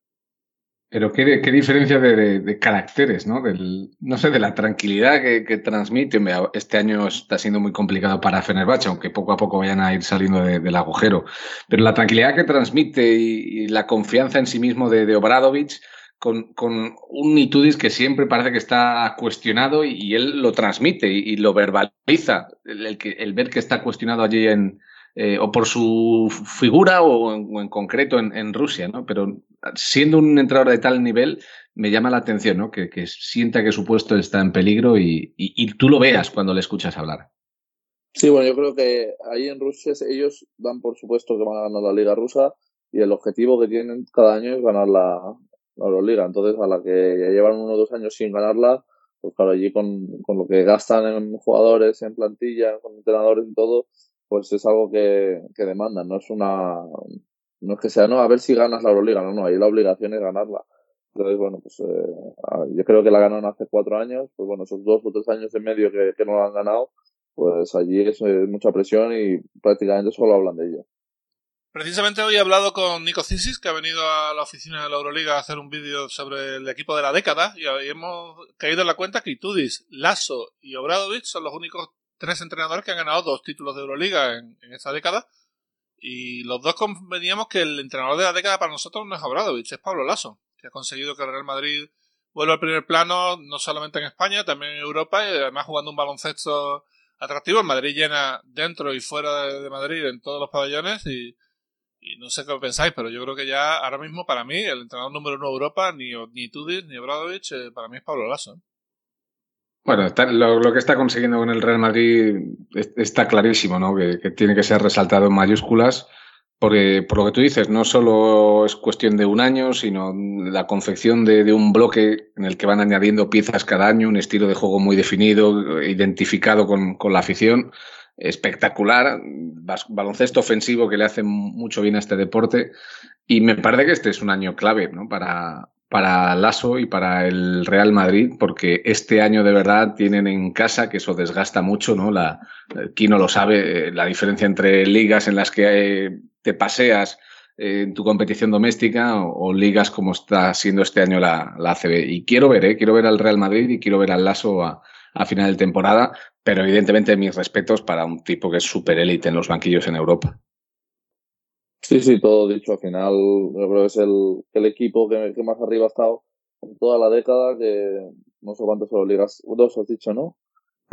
Pero qué, qué diferencia de, de, de, caracteres, ¿no? Del, no sé, de la tranquilidad que, que, transmite. Este año está siendo muy complicado para Fenerbahce, aunque poco a poco vayan a ir saliendo de, del agujero. Pero la tranquilidad que transmite y, y la confianza en sí mismo de, de Obradovich con, con, un Nitudis que siempre parece que está cuestionado y, y él lo transmite y, y lo verbaliza. El, el, que, el ver que está cuestionado allí en, eh, o por su figura o en, o en concreto en, en, Rusia, ¿no? Pero siendo un entrenador de tal nivel, me llama la atención, ¿no? Que, sienta que su puesto está en peligro y, tú lo veas cuando le escuchas hablar. Sí, bueno, yo creo que ahí en Rusia ellos dan por supuesto que van a ganar la Liga Rusa y el objetivo que tienen cada año es ganar la, la Euroliga. Entonces, a la que ya llevan uno o dos años sin ganarla, pues claro, allí con, con lo que gastan en jugadores, en plantilla, con entrenadores y todo, pues es algo que, que demandan, no es una, no es que sea, no, a ver si ganas la Euroliga, no, no, ahí la obligación es ganarla. Entonces, bueno, pues eh, yo creo que la ganaron hace cuatro años, pues bueno, esos dos o tres años y medio que, que no la han ganado, pues allí es, es, mucha presión y prácticamente solo hablan de ello. Precisamente hoy he hablado con Nico Cisis, que ha venido a la oficina de la Euroliga a hacer un vídeo sobre el equipo de la década, y hemos caído en la cuenta que Itudis, Lasso y Obradovic son los únicos tres entrenadores que han ganado dos títulos de Euroliga en, en esta década. Y los dos conveníamos que el entrenador de la década para nosotros no es Obradovich, es Pablo Lasso, que ha conseguido que el Real Madrid vuelva al primer plano, no solamente en España, también en Europa, y además jugando un baloncesto atractivo. El Madrid llena dentro y fuera de, Madrid en todos los pabellones y, no sé qué pensáis, pero yo creo que ya ahora mismo para mí el entrenador número uno de Europa, ni, ni Tudis ni Bradovich, eh, para mí es Pablo Lasso. Bueno, lo, que está consiguiendo con el Real Madrid está clarísimo, ¿no? Que, tiene que ser resaltado en mayúsculas, porque por lo que tú dices, no solo es cuestión de un año, sino la confección de, un bloque en el que van añadiendo piezas cada año, un estilo de juego muy definido, identificado con la afición, espectacular, baloncesto ofensivo que le hace mucho bien a este deporte, y me parece que este es un año clave, ¿no? Para, para Lasso y para el Real Madrid, porque este año de verdad tienen en casa, que eso desgasta mucho, ¿no? La, no lo sabe, eh, la diferencia entre ligas en las que eh, te paseas eh, en tu competición doméstica o, ligas como está siendo este año la, la. Y quiero ver, ¿eh? quiero ver al Real Madrid y quiero ver al Lasso a, a final de temporada, pero evidentemente mis respetos para un tipo que es super élite en los banquillos en Europa. Sí, sí, todo dicho. Al final, yo creo que es el, el equipo que, que, más arriba ha estado en toda la década, que no sé cuántas ligas, dos has dicho, ¿no?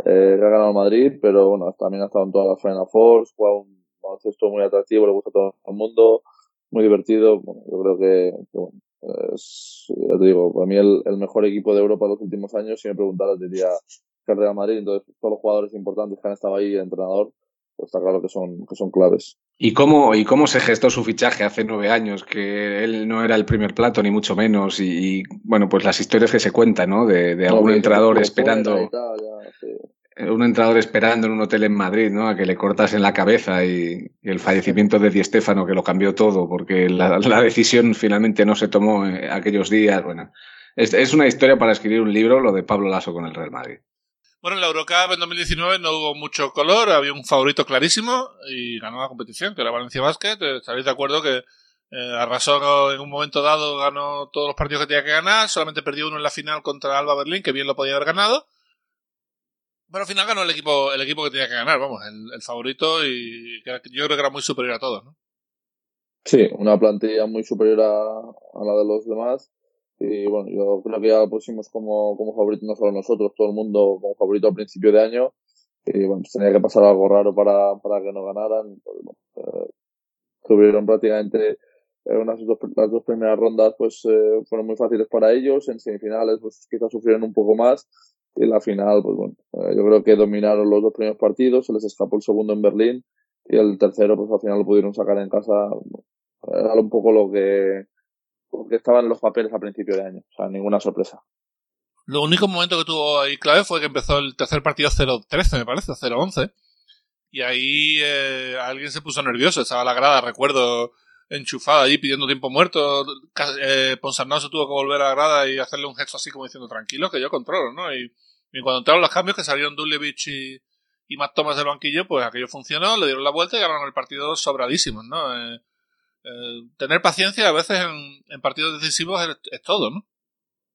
Eh, que ha ganado Madrid, pero bueno, también ha estado en todas las Final Four, juega un baloncesto muy atractivo, le gusta a todo el mundo, muy divertido. Yo creo que, bueno, es, ya te digo, para mí el, el, mejor equipo de Europa en los últimos años, si me preguntaras, diría que el Real Madrid. Entonces, todos los jugadores importantes que han estado ahí, el entrenador, pues está claro que son, que son claves. ¿Y cómo, ¿Y cómo se gestó su fichaje hace nueve años? Que él no era el primer plato, ni mucho menos. Y, bueno, pues las historias que se cuentan, ¿no? De, de algún entrenador esperando. Un entrenador esperando en un hotel en Madrid, ¿no? A que le cortasen la cabeza y, el fallecimiento de Di Stéfano, que lo cambió todo, porque la, la decisión finalmente no se tomó eh, aquellos días. Bueno, es, es una historia para escribir un libro, lo de Pablo Lasso con el Real Madrid. Bueno, en la Eurocup en 2019 no hubo mucho color, había un favorito clarísimo y ganó la competición, que era Valencia Basket. Eh, ¿Estaréis de acuerdo que eh, arrasó en un momento dado, ganó todos los partidos que tenía que ganar, solamente perdió uno en la final contra Alba Berlín, que bien lo podía haber ganado. Pero al final ganó el equipo, el equipo que tenía que ganar, vamos, el, favorito y yo creo que era muy superior a todos, ¿no? Sí, una plantilla muy superior a la de los demás y bueno, yo creo que ya lo pusimos como, como favorito no solo nosotros, todo el mundo como favorito al principio de año. Y bueno, pues tenía que pasar algo raro para, para que no ganaran. Pues, eh, tuvieron prácticamente eh, unas dos, las dos primeras rondas pues eh, fueron muy fáciles para ellos. En semifinales pues quizás sufrieron un poco más. Y en la final, pues bueno, eh, yo creo que dominaron los dos primeros partidos, se les escapó el segundo en Berlín y el tercero pues al final lo pudieron sacar en casa. Era un poco lo que que estaban los papeles a principio de año. O sea, ninguna sorpresa. Lo único momento que tuvo ahí clave fue que empezó el tercer partido 0-13, me parece, 0-11. Y ahí eh, alguien se puso nervioso, estaba la grada, recuerdo, enchufada allí pidiendo tiempo muerto. Eh, Ponsarnau se tuvo que volver a la grada y hacerle un gesto así como diciendo tranquilo, que yo controlo, ¿no? Y, cuando entraron los cambios, que salieron Dulevich y, y Matt Thomas del banquillo, pues aquello funcionó, le dieron la vuelta y ganaron el partido sobradísimos, ¿no? Eh, eh, tener paciencia a veces en, partidos decisivos es, todo, ¿no?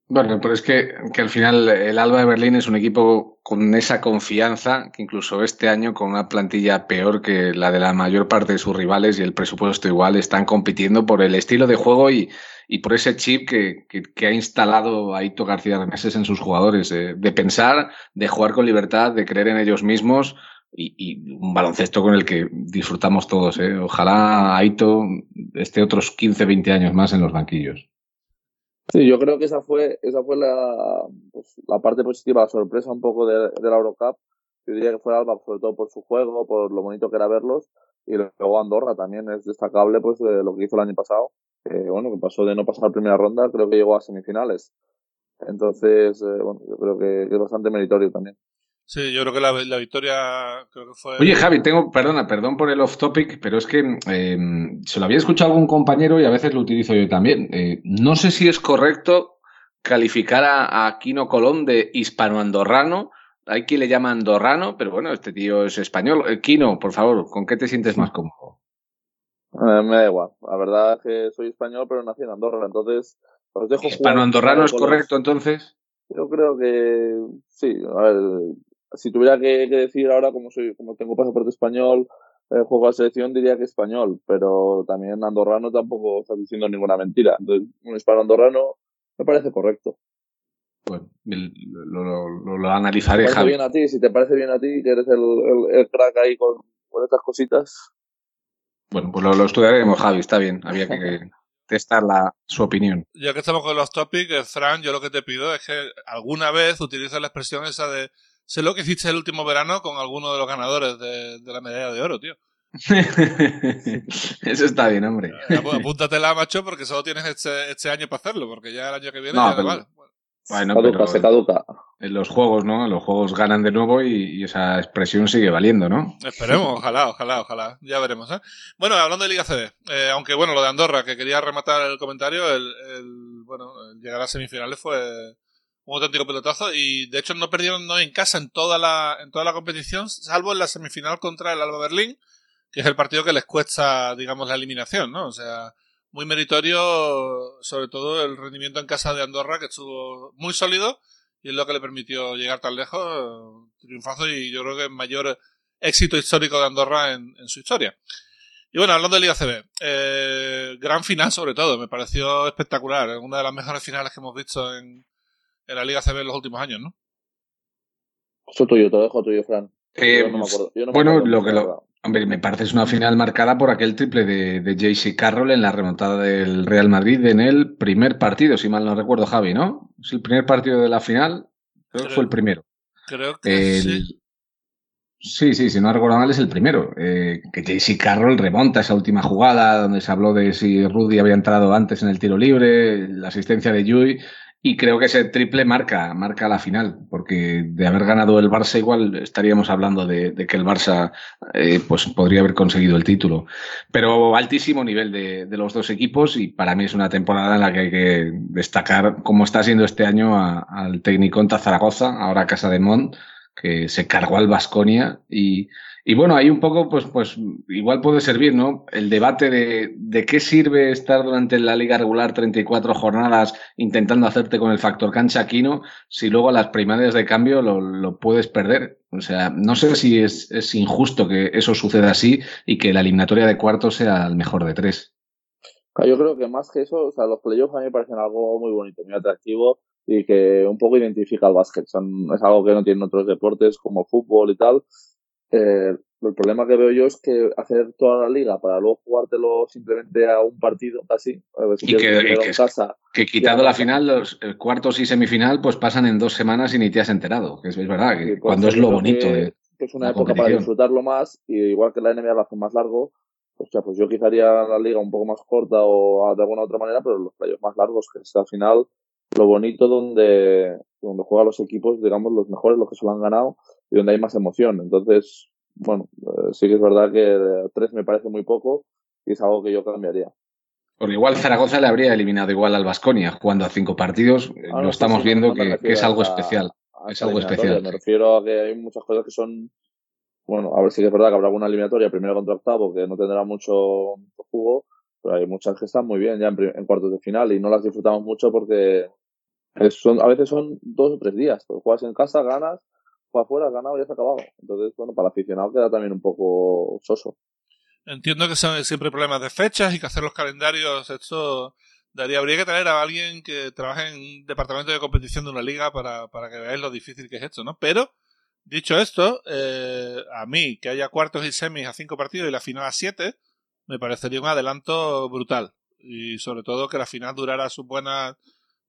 Bueno, pero es que, al final el Alba de Berlín es un equipo con esa confianza que incluso este año con una plantilla peor que la de la mayor parte de sus rivales y el presupuesto igual están compitiendo por el estilo de juego y, por ese chip que, ha instalado Aito García Reneses en sus jugadores, de pensar, de jugar con libertad, de creer en ellos mismos, y, un baloncesto con el que disfrutamos todos. ¿eh? Ojalá Aito esté otros 15, 20 años más en los banquillos. Sí, yo creo que esa fue, esa fue la, pues, la parte positiva, la sorpresa un poco de, de la Eurocup. Yo diría que fue Alba, sobre todo por su juego, por lo bonito que era verlos. Y luego Andorra también es destacable, pues, de lo que hizo el año pasado. bueno, que pasó de no pasar primera ronda, creo que llegó a semifinales. Entonces, eh, bueno, yo creo que es bastante meritorio también. Sí, yo creo que la, la, victoria creo que fue. Oye, Javi, tengo, perdona, perdón por el off topic, pero es que eh, se lo había escuchado algún compañero y a veces lo utilizo yo también. Eh, no sé si es correcto calificar a, a Quino Colón de hispano-andorrano. Hay quien le llama andorrano, pero bueno, este tío es español. Eh, Quino, por favor, ¿con qué te sientes más cómodo? Eh, me da igual. La verdad es que soy español, pero nací en Andorra, entonces os dejo. ¿Hispano-andorrano es correcto entonces? Yo creo que sí. A ver, si tuviera que, decir ahora, como soy, como tengo pasaporte español, eh, juego a selección, diría que español, pero también andorrano tampoco está diciendo ninguna mentira. Entonces, un hispano andorrano, me parece correcto. Bueno, lo, lo, analizaré, te bien a ti, si te parece bien a ti, que eres el, el, crack ahí con, con, estas cositas. Bueno, pues lo, estudiaremos, Javi, está bien. Había que testar la, su opinión. Ya que estamos con los topics, Fran, yo lo que te pido es que alguna vez utilices la expresión esa de sé lo que hiciste el último verano con alguno de los ganadores de, de la medalla de oro, tío. Eso está bien, hombre. apúntatela, macho, porque solo tienes este, este, año para hacerlo, porque ya el año que viene ya pero... Bueno, caduca, se caduca. En los juegos, ¿no? los juegos ganan de nuevo y, esa expresión sigue valiendo, ¿no? Esperemos, ojalá, ojalá, ojalá. Ya veremos, ¿eh? Bueno, hablando de Liga CB, eh, aunque bueno, lo de Andorra, que quería rematar el comentario, el, bueno, llegar a semifinales fue un auténtico pelotazo y de hecho no perdieron no en casa en toda la, en toda la competición, salvo en la semifinal contra el Alba Berlín, que es el partido que les cuesta, digamos, la eliminación, ¿no? O sea, muy meritorio, sobre todo el rendimiento en casa de Andorra, que estuvo muy sólido y es lo que le permitió llegar tan lejos, triunfazo y yo creo que el mayor éxito histórico de Andorra en, su historia. Y bueno, hablando de Liga CB, eh, gran final sobre todo, me pareció espectacular, una de las mejores finales que hemos visto en, en la Liga CB en los últimos años, ¿no? Eso tuyo, te lo dejo tuyo, Fran. Eh, bueno, lo que lo, Hombre, me parece es una final marcada por aquel triple de, de JC Carroll en la remontada del Real Madrid en el primer partido, si mal no recuerdo, Javi, ¿no? Es el primer partido de la final, creo, que fue el primero. Creo que sí. Sí, sí, si no recuerdo mal es el primero. Eh, que JC Carroll remonta esa última jugada donde se habló de si Rudy había entrado antes en el tiro libre, la asistencia de Yui y creo que ese triple marca, marca la final, porque de haber ganado el Barça igual estaríamos hablando de, que el Barça eh, pues podría haber conseguido el título. Pero altísimo nivel de, los dos equipos y para mí es una temporada en la que hay que destacar cómo está siendo este año al técnico en Zaragoza, ahora Casa de Mont, que se cargó al Basconia y y bueno, ahí un poco, pues, pues igual puede servir, ¿no? El debate de, de qué sirve estar durante la liga regular 34 jornadas intentando hacerte con el factor cancha Aquino si luego a las primarias de cambio lo, lo puedes perder. O sea, no sé si es, es, injusto que eso suceda así y que la eliminatoria de cuartos sea el mejor de tres. Yo creo que más que eso, o sea, los playoffs a mí me parecen algo muy bonito, muy atractivo y que un poco identifica al básquet. Son, es algo que no tienen otros deportes como fútbol y tal eh, el problema que veo yo es que hacer toda la liga para luego jugártelo simplemente a un partido así. y que, que, quitando la final, los cuartos y semifinal, pues pasan en dos semanas y ni te has enterado. Que es, verdad, que pues cuando es lo bonito. de, es una época para disfrutarlo más y igual que la NBA lo hace más largo. O sea, pues yo quizá haría la liga un poco más corta o de alguna otra manera, pero los playoffs más largos, que es al final lo bonito donde, donde juegan los equipos, digamos, los mejores, los que se lo han ganado y donde hay más emoción. Entonces, bueno, eh, sí que es verdad que tres me parece muy poco y es algo que yo cambiaría. Porque igual Zaragoza le habría eliminado igual al Vasconia jugando a cinco partidos. Eh, lo estamos viendo que, es algo especial. es algo especial. Me refiero a que hay muchas cosas que son. Bueno, a ver si es verdad que habrá alguna eliminatoria primero contra octavo que no tendrá mucho, jugo, pero hay muchas que están muy bien ya en, cuartos de final y no las disfrutamos mucho porque son, a veces son dos o tres días. Pues juegas en casa, ganas fue afuera, ganado y ya se ha acabado. Entonces, bueno, para el aficionado queda también un poco soso. Entiendo que son siempre problemas de fechas y que hacer los calendarios, esto daría, habría que traer a alguien que trabaje en departamento de competición de una liga para, para que veáis lo difícil que es esto, ¿no? Pero, dicho esto, eh, a mí que haya cuartos y semis a cinco partidos y la final a siete, me parecería un adelanto brutal. Y sobre todo que la final durara sus buenas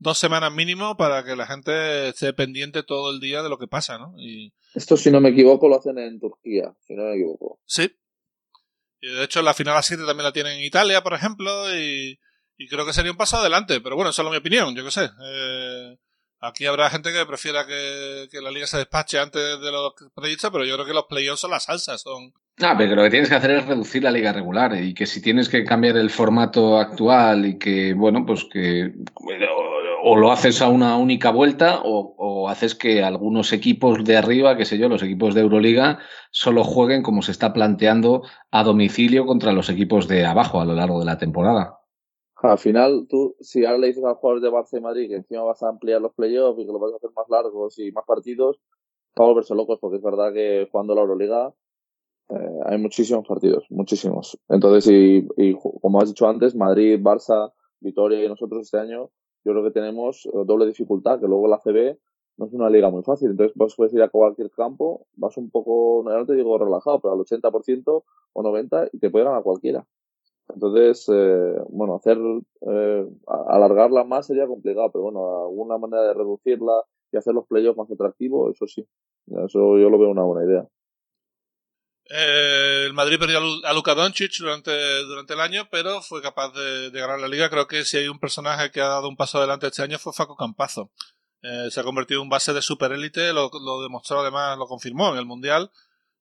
dos semanas mínimo para que la gente esté pendiente todo el día de lo que pasa, ¿no? Y... Esto, si no me equivoco, lo hacen en Turquía, si no me equivoco. Sí. Y de hecho, la final a 7 también la tienen en Italia, por ejemplo, y, creo que sería un paso adelante. Pero bueno, esa es mi opinión, yo qué sé. Eh, aquí habrá gente que prefiera que, la liga se despache antes de lo previsto, pero yo creo que los playoffs son la salsa, son... Ah, pero lo que tienes que hacer es reducir la liga regular y que si tienes que cambiar el formato actual y que, bueno, pues que o lo haces a una única vuelta o, haces que algunos equipos de arriba, qué sé yo, los equipos de Euroliga, solo jueguen como se está planteando a domicilio contra los equipos de abajo a lo largo de la temporada. Al final, tú, si ahora le dices a los jugadores de Barça y Madrid que encima vas a ampliar los playoffs y que lo vas a hacer más largos y más partidos, va a volverse locos porque es verdad que jugando la Euroliga eh, hay muchísimos partidos, muchísimos. Entonces, y, y como has dicho antes, Madrid, Barça, Vitoria y nosotros este año yo creo que tenemos doble dificultad, que luego la CB no es una liga muy fácil. Entonces vos puedes ir a cualquier campo, vas un poco, no te digo relajado, pero al 80% o 90% y te puede ganar cualquiera. Entonces, eh, bueno, hacer, eh, alargarla más sería complicado, pero bueno, alguna manera de reducirla y hacer los playoffs más atractivos, eso sí. Eso yo lo veo una buena idea. Eh, el Madrid perdió a Luka Doncic durante, durante el año, pero fue capaz de, ganar la liga. Creo que si hay un personaje que ha dado un paso adelante este año fue Faco Campazo. Eh, se ha convertido en base de superélite, lo, lo demostró además, lo confirmó en el Mundial.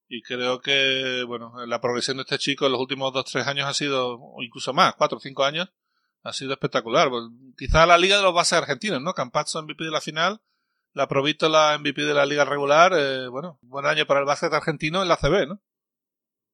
Y creo que, bueno, la progresión de este chico en los últimos 2-3 años ha sido, o incluso más, 4 o 5 años, ha sido espectacular. Pues, quizá la liga de los bases argentinos, ¿no? Campazzo MVP de la final, la Provítola MVP de la liga regular, eh, bueno, buen año para el básquet argentino en la CB, ¿no?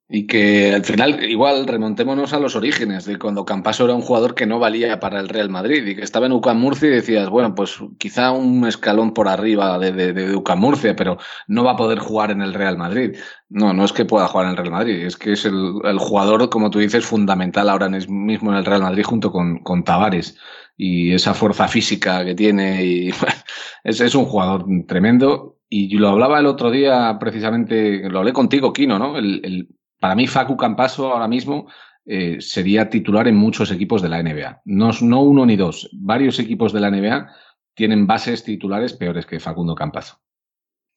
Y que al final, igual, remontémonos a los orígenes de cuando Campaso era un jugador que no valía para el Real Madrid y que estaba en UCAM Murcia y decías, bueno, pues quizá un escalón por arriba de, de, UCAM Murcia, pero no va a poder jugar en el Real Madrid. No, no es que pueda jugar en el Real Madrid, es que es el, jugador, como tú dices, fundamental ahora mismo en el Real Madrid junto con, con Tavares y esa fuerza física que tiene y es, un jugador tremendo y lo hablaba el otro día precisamente, lo hablé contigo, Kino, ¿no? El, para mí, Facu Campaso ahora mismo eh, sería titular en muchos equipos de la NBA. No, no uno ni dos. Varios equipos de la NBA tienen bases titulares peores que Facundo Campazo.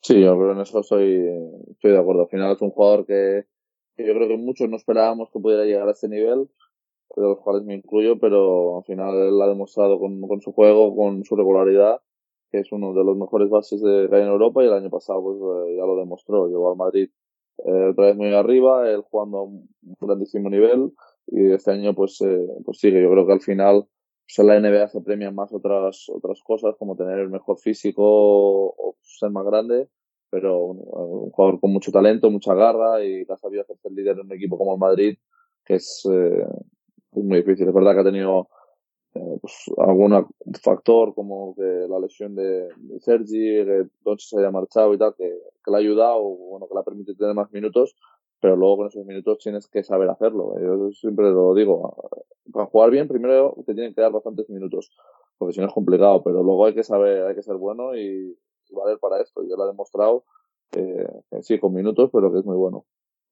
Sí, yo creo en eso estoy, estoy de acuerdo. Al final es un jugador que, yo creo que muchos no esperábamos que pudiera llegar a este nivel, de los cuales me incluyo, pero al final él ha demostrado con, con su juego, con su regularidad, que es uno de los mejores bases de, que en Europa y el año pasado pues eh, ya lo demostró. Llegó al Madrid eh, otra vez muy arriba, él jugando a un grandísimo nivel y este año pues, eh, pues sigue. Yo creo que al final pues en la NBA se premian más otras, otras cosas como tener el mejor físico o ser más grande, pero un, jugador con mucho talento, mucha garra y que ha sabido hacerse líder en un equipo como el Madrid, que es, eh, es muy difícil. Es verdad que ha tenido pues, algún factor como que la lesión de, Sergi, que Doncic se haya marchado y tal, que, que, le ha ayudado, bueno, que le ha permitido tener más minutos, pero luego con esos minutos tienes que saber hacerlo. Yo siempre lo digo, para jugar bien primero te tienen que dar bastantes minutos, porque si no es complicado, pero luego hay que saber, hay que ser bueno y, y valer para esto. Y él ha demostrado eh, sí, con minutos, pero que es muy bueno.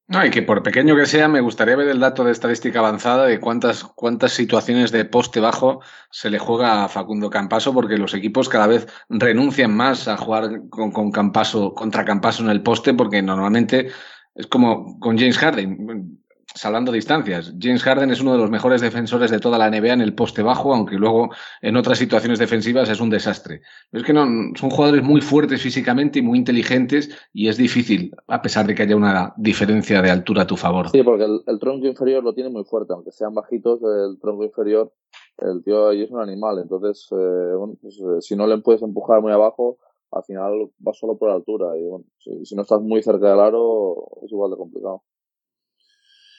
No, y que por pequeño que sea, me gustaría ver el dato de estadística avanzada de cuántas, cuántas situaciones de poste bajo se le juega a Facundo Campaso, porque los equipos cada vez renuncian más a jugar con, con Campaso, contra Campaso en el poste, porque normalmente es como con James Harden salvando distancias. James Harden es uno de los mejores defensores de toda la NBA en el poste bajo, aunque luego en otras situaciones defensivas es un desastre. Pero es que no, son jugadores muy fuertes físicamente y muy inteligentes y es difícil, a pesar de que haya una diferencia de altura a tu favor. Sí, porque el, tronco inferior lo tiene muy fuerte, aunque sean bajitos, el tronco inferior, el tío ahí es un animal. Entonces, eh, pues, eh, si no le puedes empujar muy abajo, al final va solo por altura. Y bueno, si, si no estás muy cerca del aro, es igual de complicado.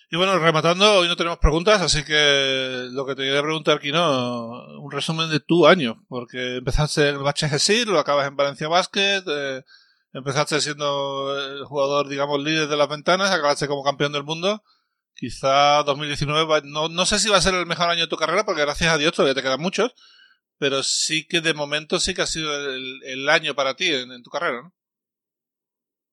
Y bueno, rematando, hoy no tenemos preguntas, así que lo que te quería preguntar aquí, ¿no? Un resumen de tu año, porque empezaste en el Bache Gesir, lo acabas en Valencia Basket, eh, empezaste siendo el jugador, digamos, líder de las ventanas, acabaste como campeón del mundo. Quizá 2019, no, no sé si va a ser el mejor año de tu carrera, porque gracias a Dios todavía te quedan muchos, pero sí que de momento sí que ha sido el, el año para ti en, en tu carrera, ¿no?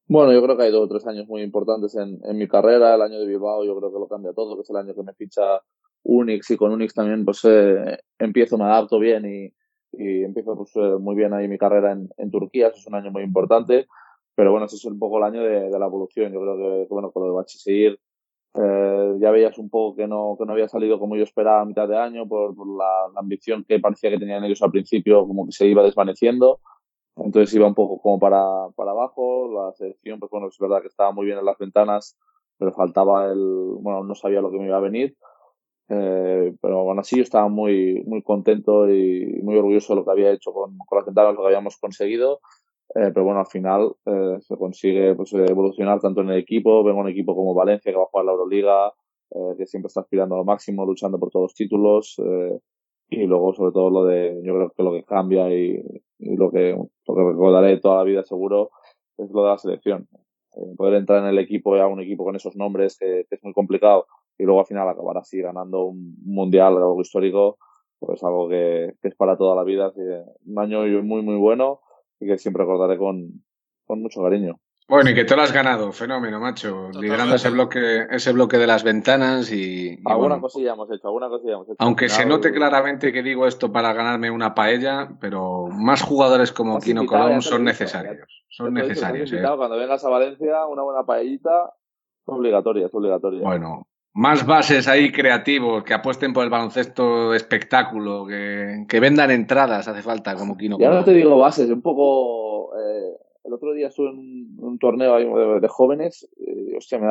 Bueno, yo creo que hay dos o tres años muy importantes en, en mi carrera. El año de Bilbao yo creo que lo cambia todo, que es el año que me ficha Unix y con Unix también pues eh, empiezo, me adapto bien y, y empiezo pues eh, muy bien ahí mi carrera en, en Turquía. Eso es un año muy importante. Pero bueno, ese es un poco el año de, la evolución. Yo creo que, bueno, con lo de Bachiseir eh, ya veías un poco que no, que no había salido como yo esperaba a mitad de año por, por la ambición que parecía que tenían ellos al principio, como que se iba desvaneciendo. Entonces iba un poco como para, para abajo. La selección, pues bueno, es verdad que estaba muy bien en las ventanas, pero faltaba el, bueno, no sabía lo que me iba a venir. Eh, pero aún así yo estaba muy, muy contento y muy orgulloso de lo que había hecho con, con las ventanas, lo que habíamos conseguido. Eh, pero bueno, al final eh, se consigue pues, evolucionar tanto en el equipo. Vengo un equipo como Valencia que va a jugar la Euroliga, eh, que siempre está aspirando a lo máximo, luchando por todos los títulos. Eh, y luego sobre todo lo de yo creo que lo que cambia y, y lo que lo que recordaré toda la vida seguro es lo de la selección eh, poder entrar en el equipo ya un equipo con esos nombres que, que, es muy complicado y luego al final acabar así ganando un mundial algo histórico pues algo que, es para toda la vida. Un año muy, muy bueno y que siempre recordaré con, con mucho cariño. Bueno, y que tú lo has ganado, fenómeno, macho. Liderando ese bloque, ese bloque de las ventanas y. alguna cosilla hemos hecho, alguna cosilla hemos hecho. Aunque se note claramente que digo esto para ganarme una paella, pero más jugadores como Kino Colón son necesarios. Son necesarios. ¿eh? Cuando vengas a Valencia, una buena paellita obligatoria, es obligatoria. Bueno, más bases ahí creativos, que apuesten por el baloncesto espectáculo, que, que vendan entradas, hace falta, como Kino Ya no te digo bases, un poco. Eh, el otro día estuve en un, torneo de, jóvenes, y, hostia, me,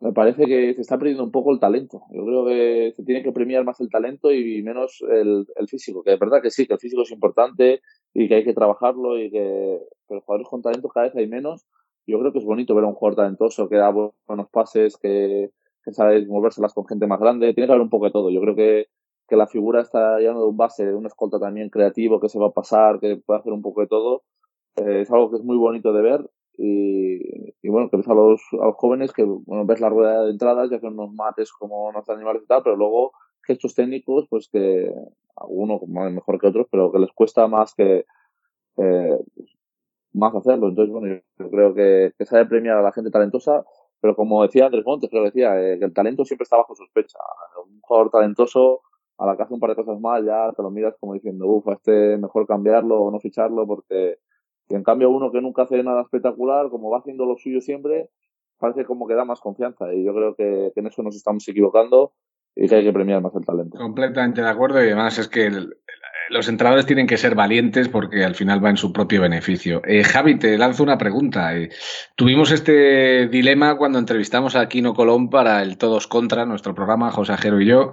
me parece que se está perdiendo un poco el talento. Yo creo que se tiene que premiar más el talento y menos el, físico, que es verdad que sí, que el físico es importante y que hay que trabajarlo y que pero jugadores con talento cada vez hay menos. Yo creo que es bonito ver a un jugador talentoso que da buenos pases, que, que sabe movérselas con gente más grande. Tiene que haber un poco de todo. Yo creo que, que la figura está ya de un base, de un escolta también creativo que se va a pasar, que puede hacer un poco de todo eh, es algo que es muy bonito de ver y, y bueno, que ves a los, jóvenes que, bueno, ves la rueda de entradas, ya que unos mates como unos animales y tal, pero luego gestos técnicos, pues que algunos mejor que otros, pero que les cuesta más que eh, más hacerlo. Entonces, bueno, yo creo que, que sabe premiar a la gente talentosa, pero como decía Andrés Montes, creo que decía, eh, que el talento siempre está bajo sospecha. Un jugador talentoso, a la que hace un par de cosas mal, ya te lo miras como diciendo, uff, a este mejor cambiarlo o no ficharlo porque en cambio uno que nunca hace nada espectacular, como va haciendo lo suyo siempre, parece como que da más confianza. Y yo creo que, en eso nos estamos equivocando y que hay que premiar más el talento. Completamente de acuerdo y además es que los entrenadores tienen que ser valientes porque al final va en su propio beneficio. Eh, Javi, te lanzo una pregunta. Eh, tuvimos este dilema cuando entrevistamos a Kino Colón para el Todos Contra, nuestro programa, José Ajero y yo.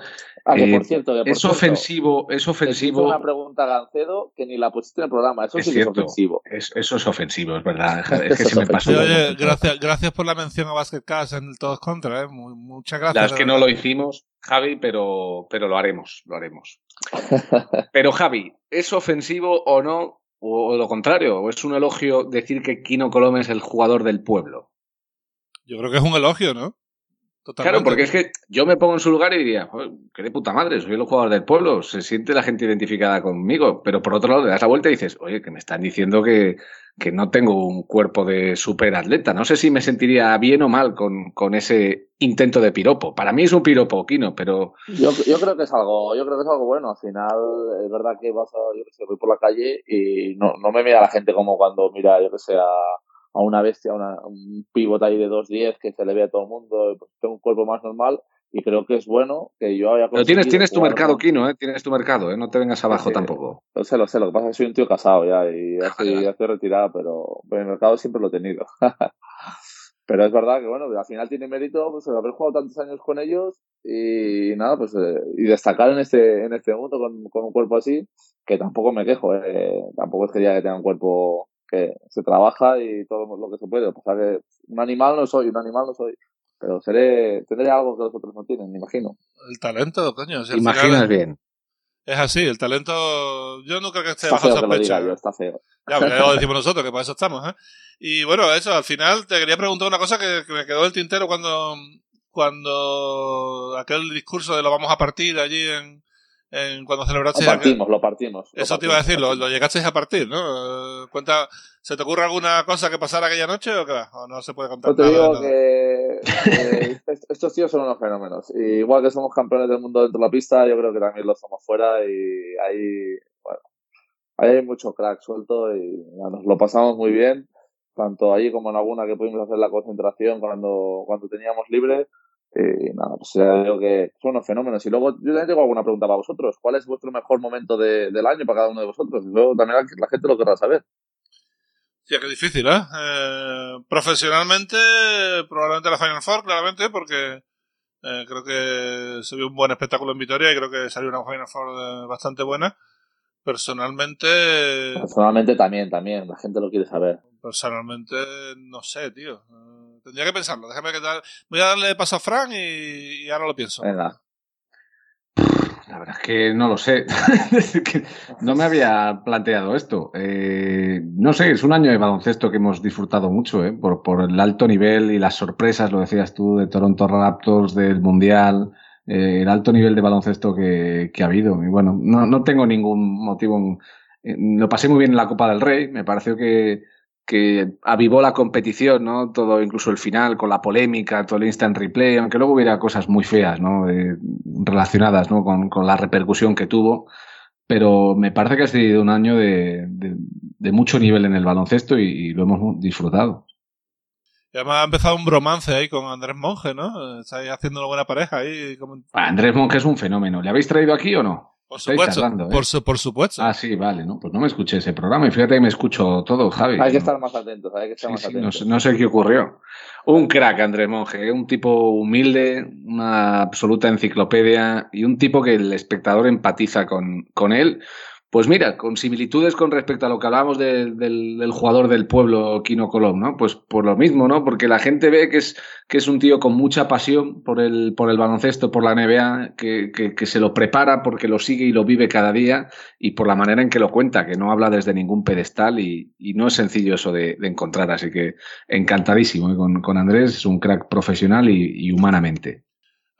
Ah, que por eh, cierto, es ofensivo, es ofensivo. una pregunta Gancedo que ni la pusiste en el programa, eso sí es ofensivo. eso es ofensivo, es verdad. Es que se me pasó. Oye, gracias, gracias por la mención a Basket Cast en el Todos Contra, ¿eh? muchas gracias. La es que no lo hicimos, Javi, pero, pero lo haremos, lo haremos. pero Javi, ¿es ofensivo o no? O, lo contrario, ¿o es un elogio decir que Kino Colome es el jugador del pueblo? Yo creo que es un elogio, ¿no? Claro, porque es que yo me pongo en su lugar y diría, qué de puta madre, soy el jugador del pueblo, se siente la gente identificada conmigo, pero por otro lado le das la vuelta y dices, oye, que me están diciendo que, que no tengo un cuerpo de superatleta. No sé si me sentiría bien o mal con, con, ese intento de piropo. Para mí es un piropo, Kino, pero... Yo, yo creo que es algo, yo creo que es algo bueno. Al final, es verdad que vas a, yo que sé, voy por la calle y no, no me mira la gente como cuando mira, yo que sé, a a una bestia, a un pivot ahí de 2.10 que se le ve a todo el mundo, pues tengo un cuerpo más normal y creo que es bueno que yo haya Pero tienes, tienes tu mercado, Kino, ¿eh? Tienes tu mercado, ¿eh? No te vengas abajo tampoco. Lo sé, lo sé. Lo que pasa es que soy un tío casado ya y ya estoy, ya estoy retirado, pero, el mercado siempre lo he tenido. pero es verdad que, bueno, al final tiene mérito pues, haber jugado tantos años con ellos y nada, pues eh, y destacar en este, en este mundo con, con, un cuerpo así, que tampoco me quejo, eh. tampoco es que ya que tenga un cuerpo que se trabaja y todo lo que se puede. O sea que un animal no soy, un animal no soy. Pero seré, tendré algo que los otros no tienen, me imagino. El talento, coño. Imaginas bien. Es así, el talento, yo no creo que esté está bajo sospecha. Yo, está feo. Ya, pero ya lo decimos nosotros, que para eso estamos, ¿eh? Y bueno, eso, al final te quería preguntar una cosa que, me quedó el tintero cuando, cuando aquel discurso de lo vamos a partir allí en, en, cuando celebraste. Lo partimos, lo partimos. Eso te iba a decir, lo, lo, llegasteis a partir, ¿no? Cuenta, ¿se te ocurre alguna cosa que pasara aquella noche o qué? ¿O no se puede contar? Yo te digo que estos tíos son unos fenómenos. Y igual que somos campeones del mundo dentro de la pista, yo creo que también lo somos fuera y ahí, bueno, ahí hay mucho crack suelto y nos lo pasamos muy bien. Tanto allí como en alguna que pudimos hacer la concentración cuando, cuando teníamos libre y nada, pues ya digo que son unos fenómenos. Y luego yo también tengo alguna pregunta para vosotros. ¿Cuál es vuestro mejor momento de, del año para cada uno de vosotros? Eso también la, gente lo querrá saber. Sí, qué difícil, ¿eh? ¿eh? Profesionalmente, probablemente la Final Four, claramente, porque eh, creo que se vio un buen espectáculo en Vitoria y creo que salió una Final Four eh, bastante buena. Personalmente. Personalmente también, también. La gente lo quiere saber. Personalmente, no sé, tío. Tendría que pensarlo. Déjame que tal. Voy a darle paso a Fran y, ahora lo pienso. La verdad es que no lo sé. no me había planteado esto. Eh, no sé, es un año de baloncesto que hemos disfrutado mucho, ¿eh? por, el alto nivel y las sorpresas, lo decías tú, de Toronto Raptors, del Mundial. eh, el alto nivel de baloncesto que, que ha habido. Y bueno, no, no tengo ningún motivo. lo pasé muy bien en la Copa del Rey. Me pareció que, que avivó la competición, ¿no? Todo, incluso el final, con la polémica, todo el instant replay, aunque luego hubiera cosas muy feas, ¿no? relacionadas, ¿no? Con, con, la repercusión que tuvo. Pero me parece que ha sido un año de, de, mucho nivel en el baloncesto y, lo hemos disfrutado. Y además ha empezado un bromance ahí con Andrés Monge, ¿no? Estáis haciendo una buena pareja ahí. Andrés Monge es un fenómeno. ¿Le habéis traído aquí o no? Por supuesto, ¿eh? por, supuesto. Ah, sí, vale, ¿no? Pues no me escuché ese programa y fíjate que me escucho todo, Javi. Hay que estar más atentos, hay que estar más atentos. No, sé qué ocurrió. Un crack, Andrés Monge, ¿eh? un tipo humilde, una absoluta enciclopedia y un tipo que el espectador empatiza con, con él pues mira, con similitudes con respecto a lo que hablábamos del, jugador del pueblo, Kino Colom, ¿no? Pues por lo mismo, ¿no? Porque la gente ve que es, que es un tío con mucha pasión por el, por el baloncesto, por la NBA, que, que, se lo prepara porque lo sigue y lo vive cada día y por la manera en que lo cuenta, que no habla desde ningún pedestal y, y no es sencillo eso de, encontrar. Así que encantadísimo ¿eh? con, con Andrés, es un crack profesional y humanamente.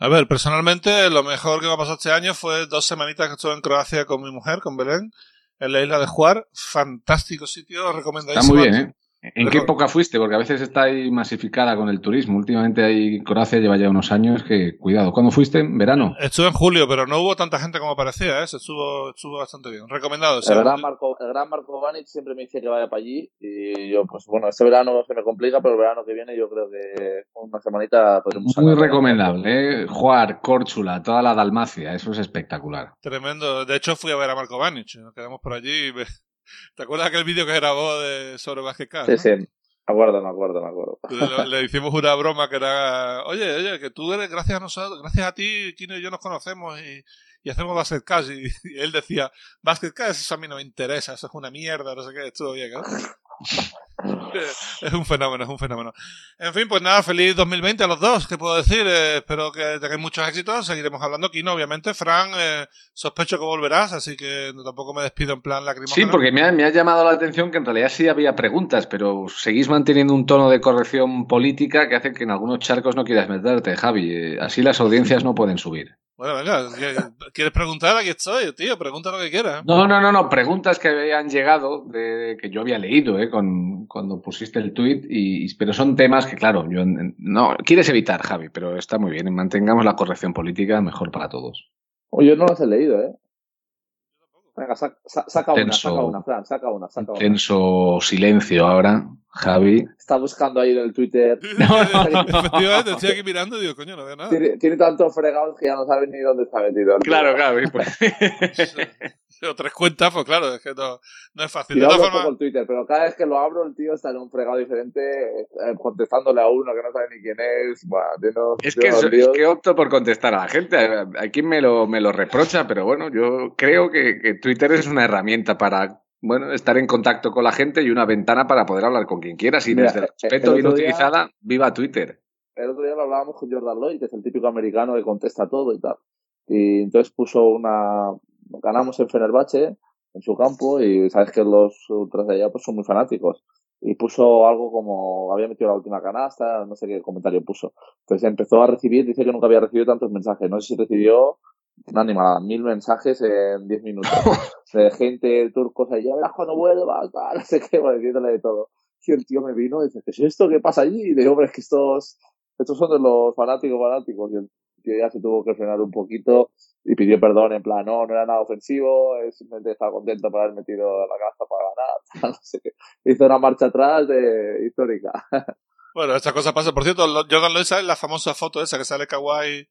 A ver, personalmente lo mejor que me ha pasado este año fue dos semanitas que estuve en Croacia con mi mujer, con Belén, en la isla de Juar. Fantástico sitio, recomendadísimo. Está muy bien, ¿eh? ¿En qué época fuiste? Porque a veces está ahí masificada con el turismo. Últimamente ahí Croacia lleva ya unos años que, cuidado. ¿Cuándo fuiste? ¿En verano? Estuve en julio, pero no hubo tanta gente como parecía, ¿eh? Estuvo, estuvo bastante bien. Recomendado. El gran, Marco, el gran Marco Vanic siempre me dice que vaya para allí y yo, pues bueno, este verano se me complica, pero el verano que viene yo creo que una semanita podremos Muy recomendable, ¿eh? Juar, Córchula, toda la Dalmacia, eso es espectacular. Tremendo. De hecho fui a ver a Marco Vanic, nos quedamos por allí y ¿Te acuerdas aquel vídeo que grabó de, sobre Vázquez Sí, sí. Me acuerdo, me acuerdo, me acuerdo. Le, hicimos una broma que era, oye, oye, que tú eres, gracias a nosotros, gracias a ti, Kino y yo nos conocemos y, y hacemos Basket Cash. Y, él decía, Basket Cash, eso a mí no me interesa, eso es una mierda, no sé qué, estuvo bien, ¿no? es un fenómeno, es un fenómeno. En fin, pues nada, feliz 2020 a los dos, ¿qué puedo decir? Eh, espero que tengáis muchos éxitos, seguiremos hablando aquí, ¿no? Obviamente, Fran, eh, sospecho que volverás, así que tampoco me despido en plan lacrimógeno. Sí, porque me ha, llamado la atención que en realidad sí había preguntas, pero seguís manteniendo un tono de corrección política que hace que en algunos charcos no quieras meterte, Javi. Eh, así las audiencias no pueden subir. Bueno, venga, ¿quieres preguntar? Aquí estoy, tío, pregunta lo que quieras. No, no, no, no, preguntas que habían llegado, de, que yo había leído, ¿eh? Con, cuando pusiste el tweet, y, pero son temas que, claro, yo no, quieres evitar, Javi, pero está muy bien, mantengamos la corrección política mejor para todos. Oye, yo no las he leído, ¿eh? Venga, saca, una, saca una, Fran, saca una, saca una. Tenso silencio ahora, Javi. Está buscando ahí en el Twitter. No, efectivamente, estoy aquí mirando y digo, coño, no veo nada. Tiene, tiene tantos fregados que ya no sabe ni dónde está metido. Claro, claro. Pues. o tres cuentas, pues claro, es que no, no es fácil. de todas formas... Twitter, pero cada vez que lo abro, el tío está en un fregado diferente, eh, contestándole a uno que no sabe ni quién es. Bueno, es, que, es, que opto por contestar a la gente. Hay quien me lo, me lo reprocha, pero bueno, yo creo que, que Twitter es una herramienta para bueno, estar en contacto con la gente y una ventana para poder hablar con quien quieras. Y desde el respeto bien utilizada, viva Twitter. El otro día lo hablábamos con Jordan Lloyd, que es el típico americano que contesta todo y tal. Y entonces puso una, ganamos en Fenerbahce, en su campo, y sabes que los ultras de allá pues son muy fanáticos. Y puso algo como, había metido la última canasta, no sé qué comentario puso. Entonces empezó a recibir, dice que nunca había recibido tantos mensajes. No sé si recibió una animada, mil mensajes en diez minutos. de gente turcos ya verás cuando vuelvas, no sé qué, diciéndole de todo. Y el tío me vino y dice, ¿qué es esto? ¿Qué pasa allí? Y le digo, hombre, es que estos, estos son de los fanáticos fanáticos. Y el tío ya se tuvo que frenar un poquito y pidió perdón en plan, no, no era nada ofensivo, simplemente estaba contento por haber metido la casa para ganar, no sé qué. Hizo una marcha atrás de histórica. Bueno, esta cosa pasa. Por cierto, Jordan Lois es la famosa foto esa que sale Kawhi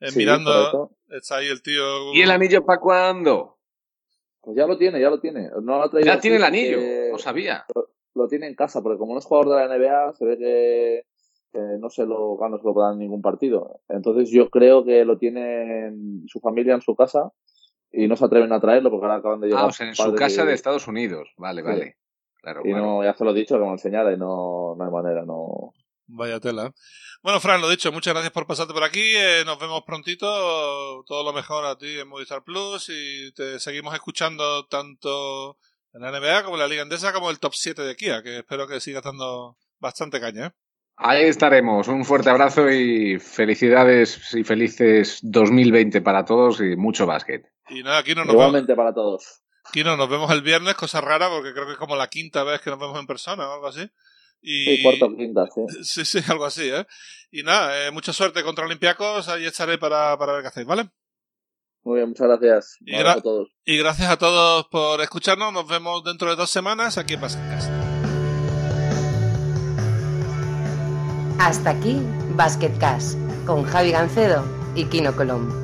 eh, mirando. Está ahí el tío. ¿Y el anillo para cuándo? Pues ya lo tiene, ya lo tiene. No ya tiene el anillo, no sabía. Lo, tiene en casa, porque como no es jugador de la NBA, se ve que no se lo no se lo puede en ningún partido. Entonces yo creo que lo tiene en su familia en su casa y no se atreven a traerlo porque ahora acaban de llegar. Ah, o sea, en su casa de Estados Unidos. Vale, vale. Claro, y no, ya se lo he dicho que me lo enseñara y no, no hay manera, no. Vaya tela. Bueno, Fran, lo dicho, muchas gracias por pasarte por aquí. Eh, nos vemos prontito. Todo lo mejor a ti en Movistar Plus y te seguimos escuchando tanto en la NBA como en la Liga Endesa como el top 7 de Kia, que espero que sigas dando bastante caña. ¿eh? Ahí estaremos. Un fuerte abrazo y felicidades y felices 2020 para todos y mucho básquet. Y nada, aquí no nos Igualmente para todos. Aquí no, nos vemos el viernes, cosa rara, porque creo que es como la quinta vez que nos vemos en persona o algo así. Y... Sí, cuarta o quinta, sí. Sí, sí, algo así, ¿eh? Y nada, eh, mucha suerte contra Olympiacos, ahí estaré para, para ver qué hacéis, ¿vale? Muy bien, muchas gracias. Y, gra a todos. y gracias a todos por escucharnos. Nos vemos dentro de dos semanas aquí en Basketcast. Hasta aquí Basketcast con Javi Gancedo y Kino Colombo.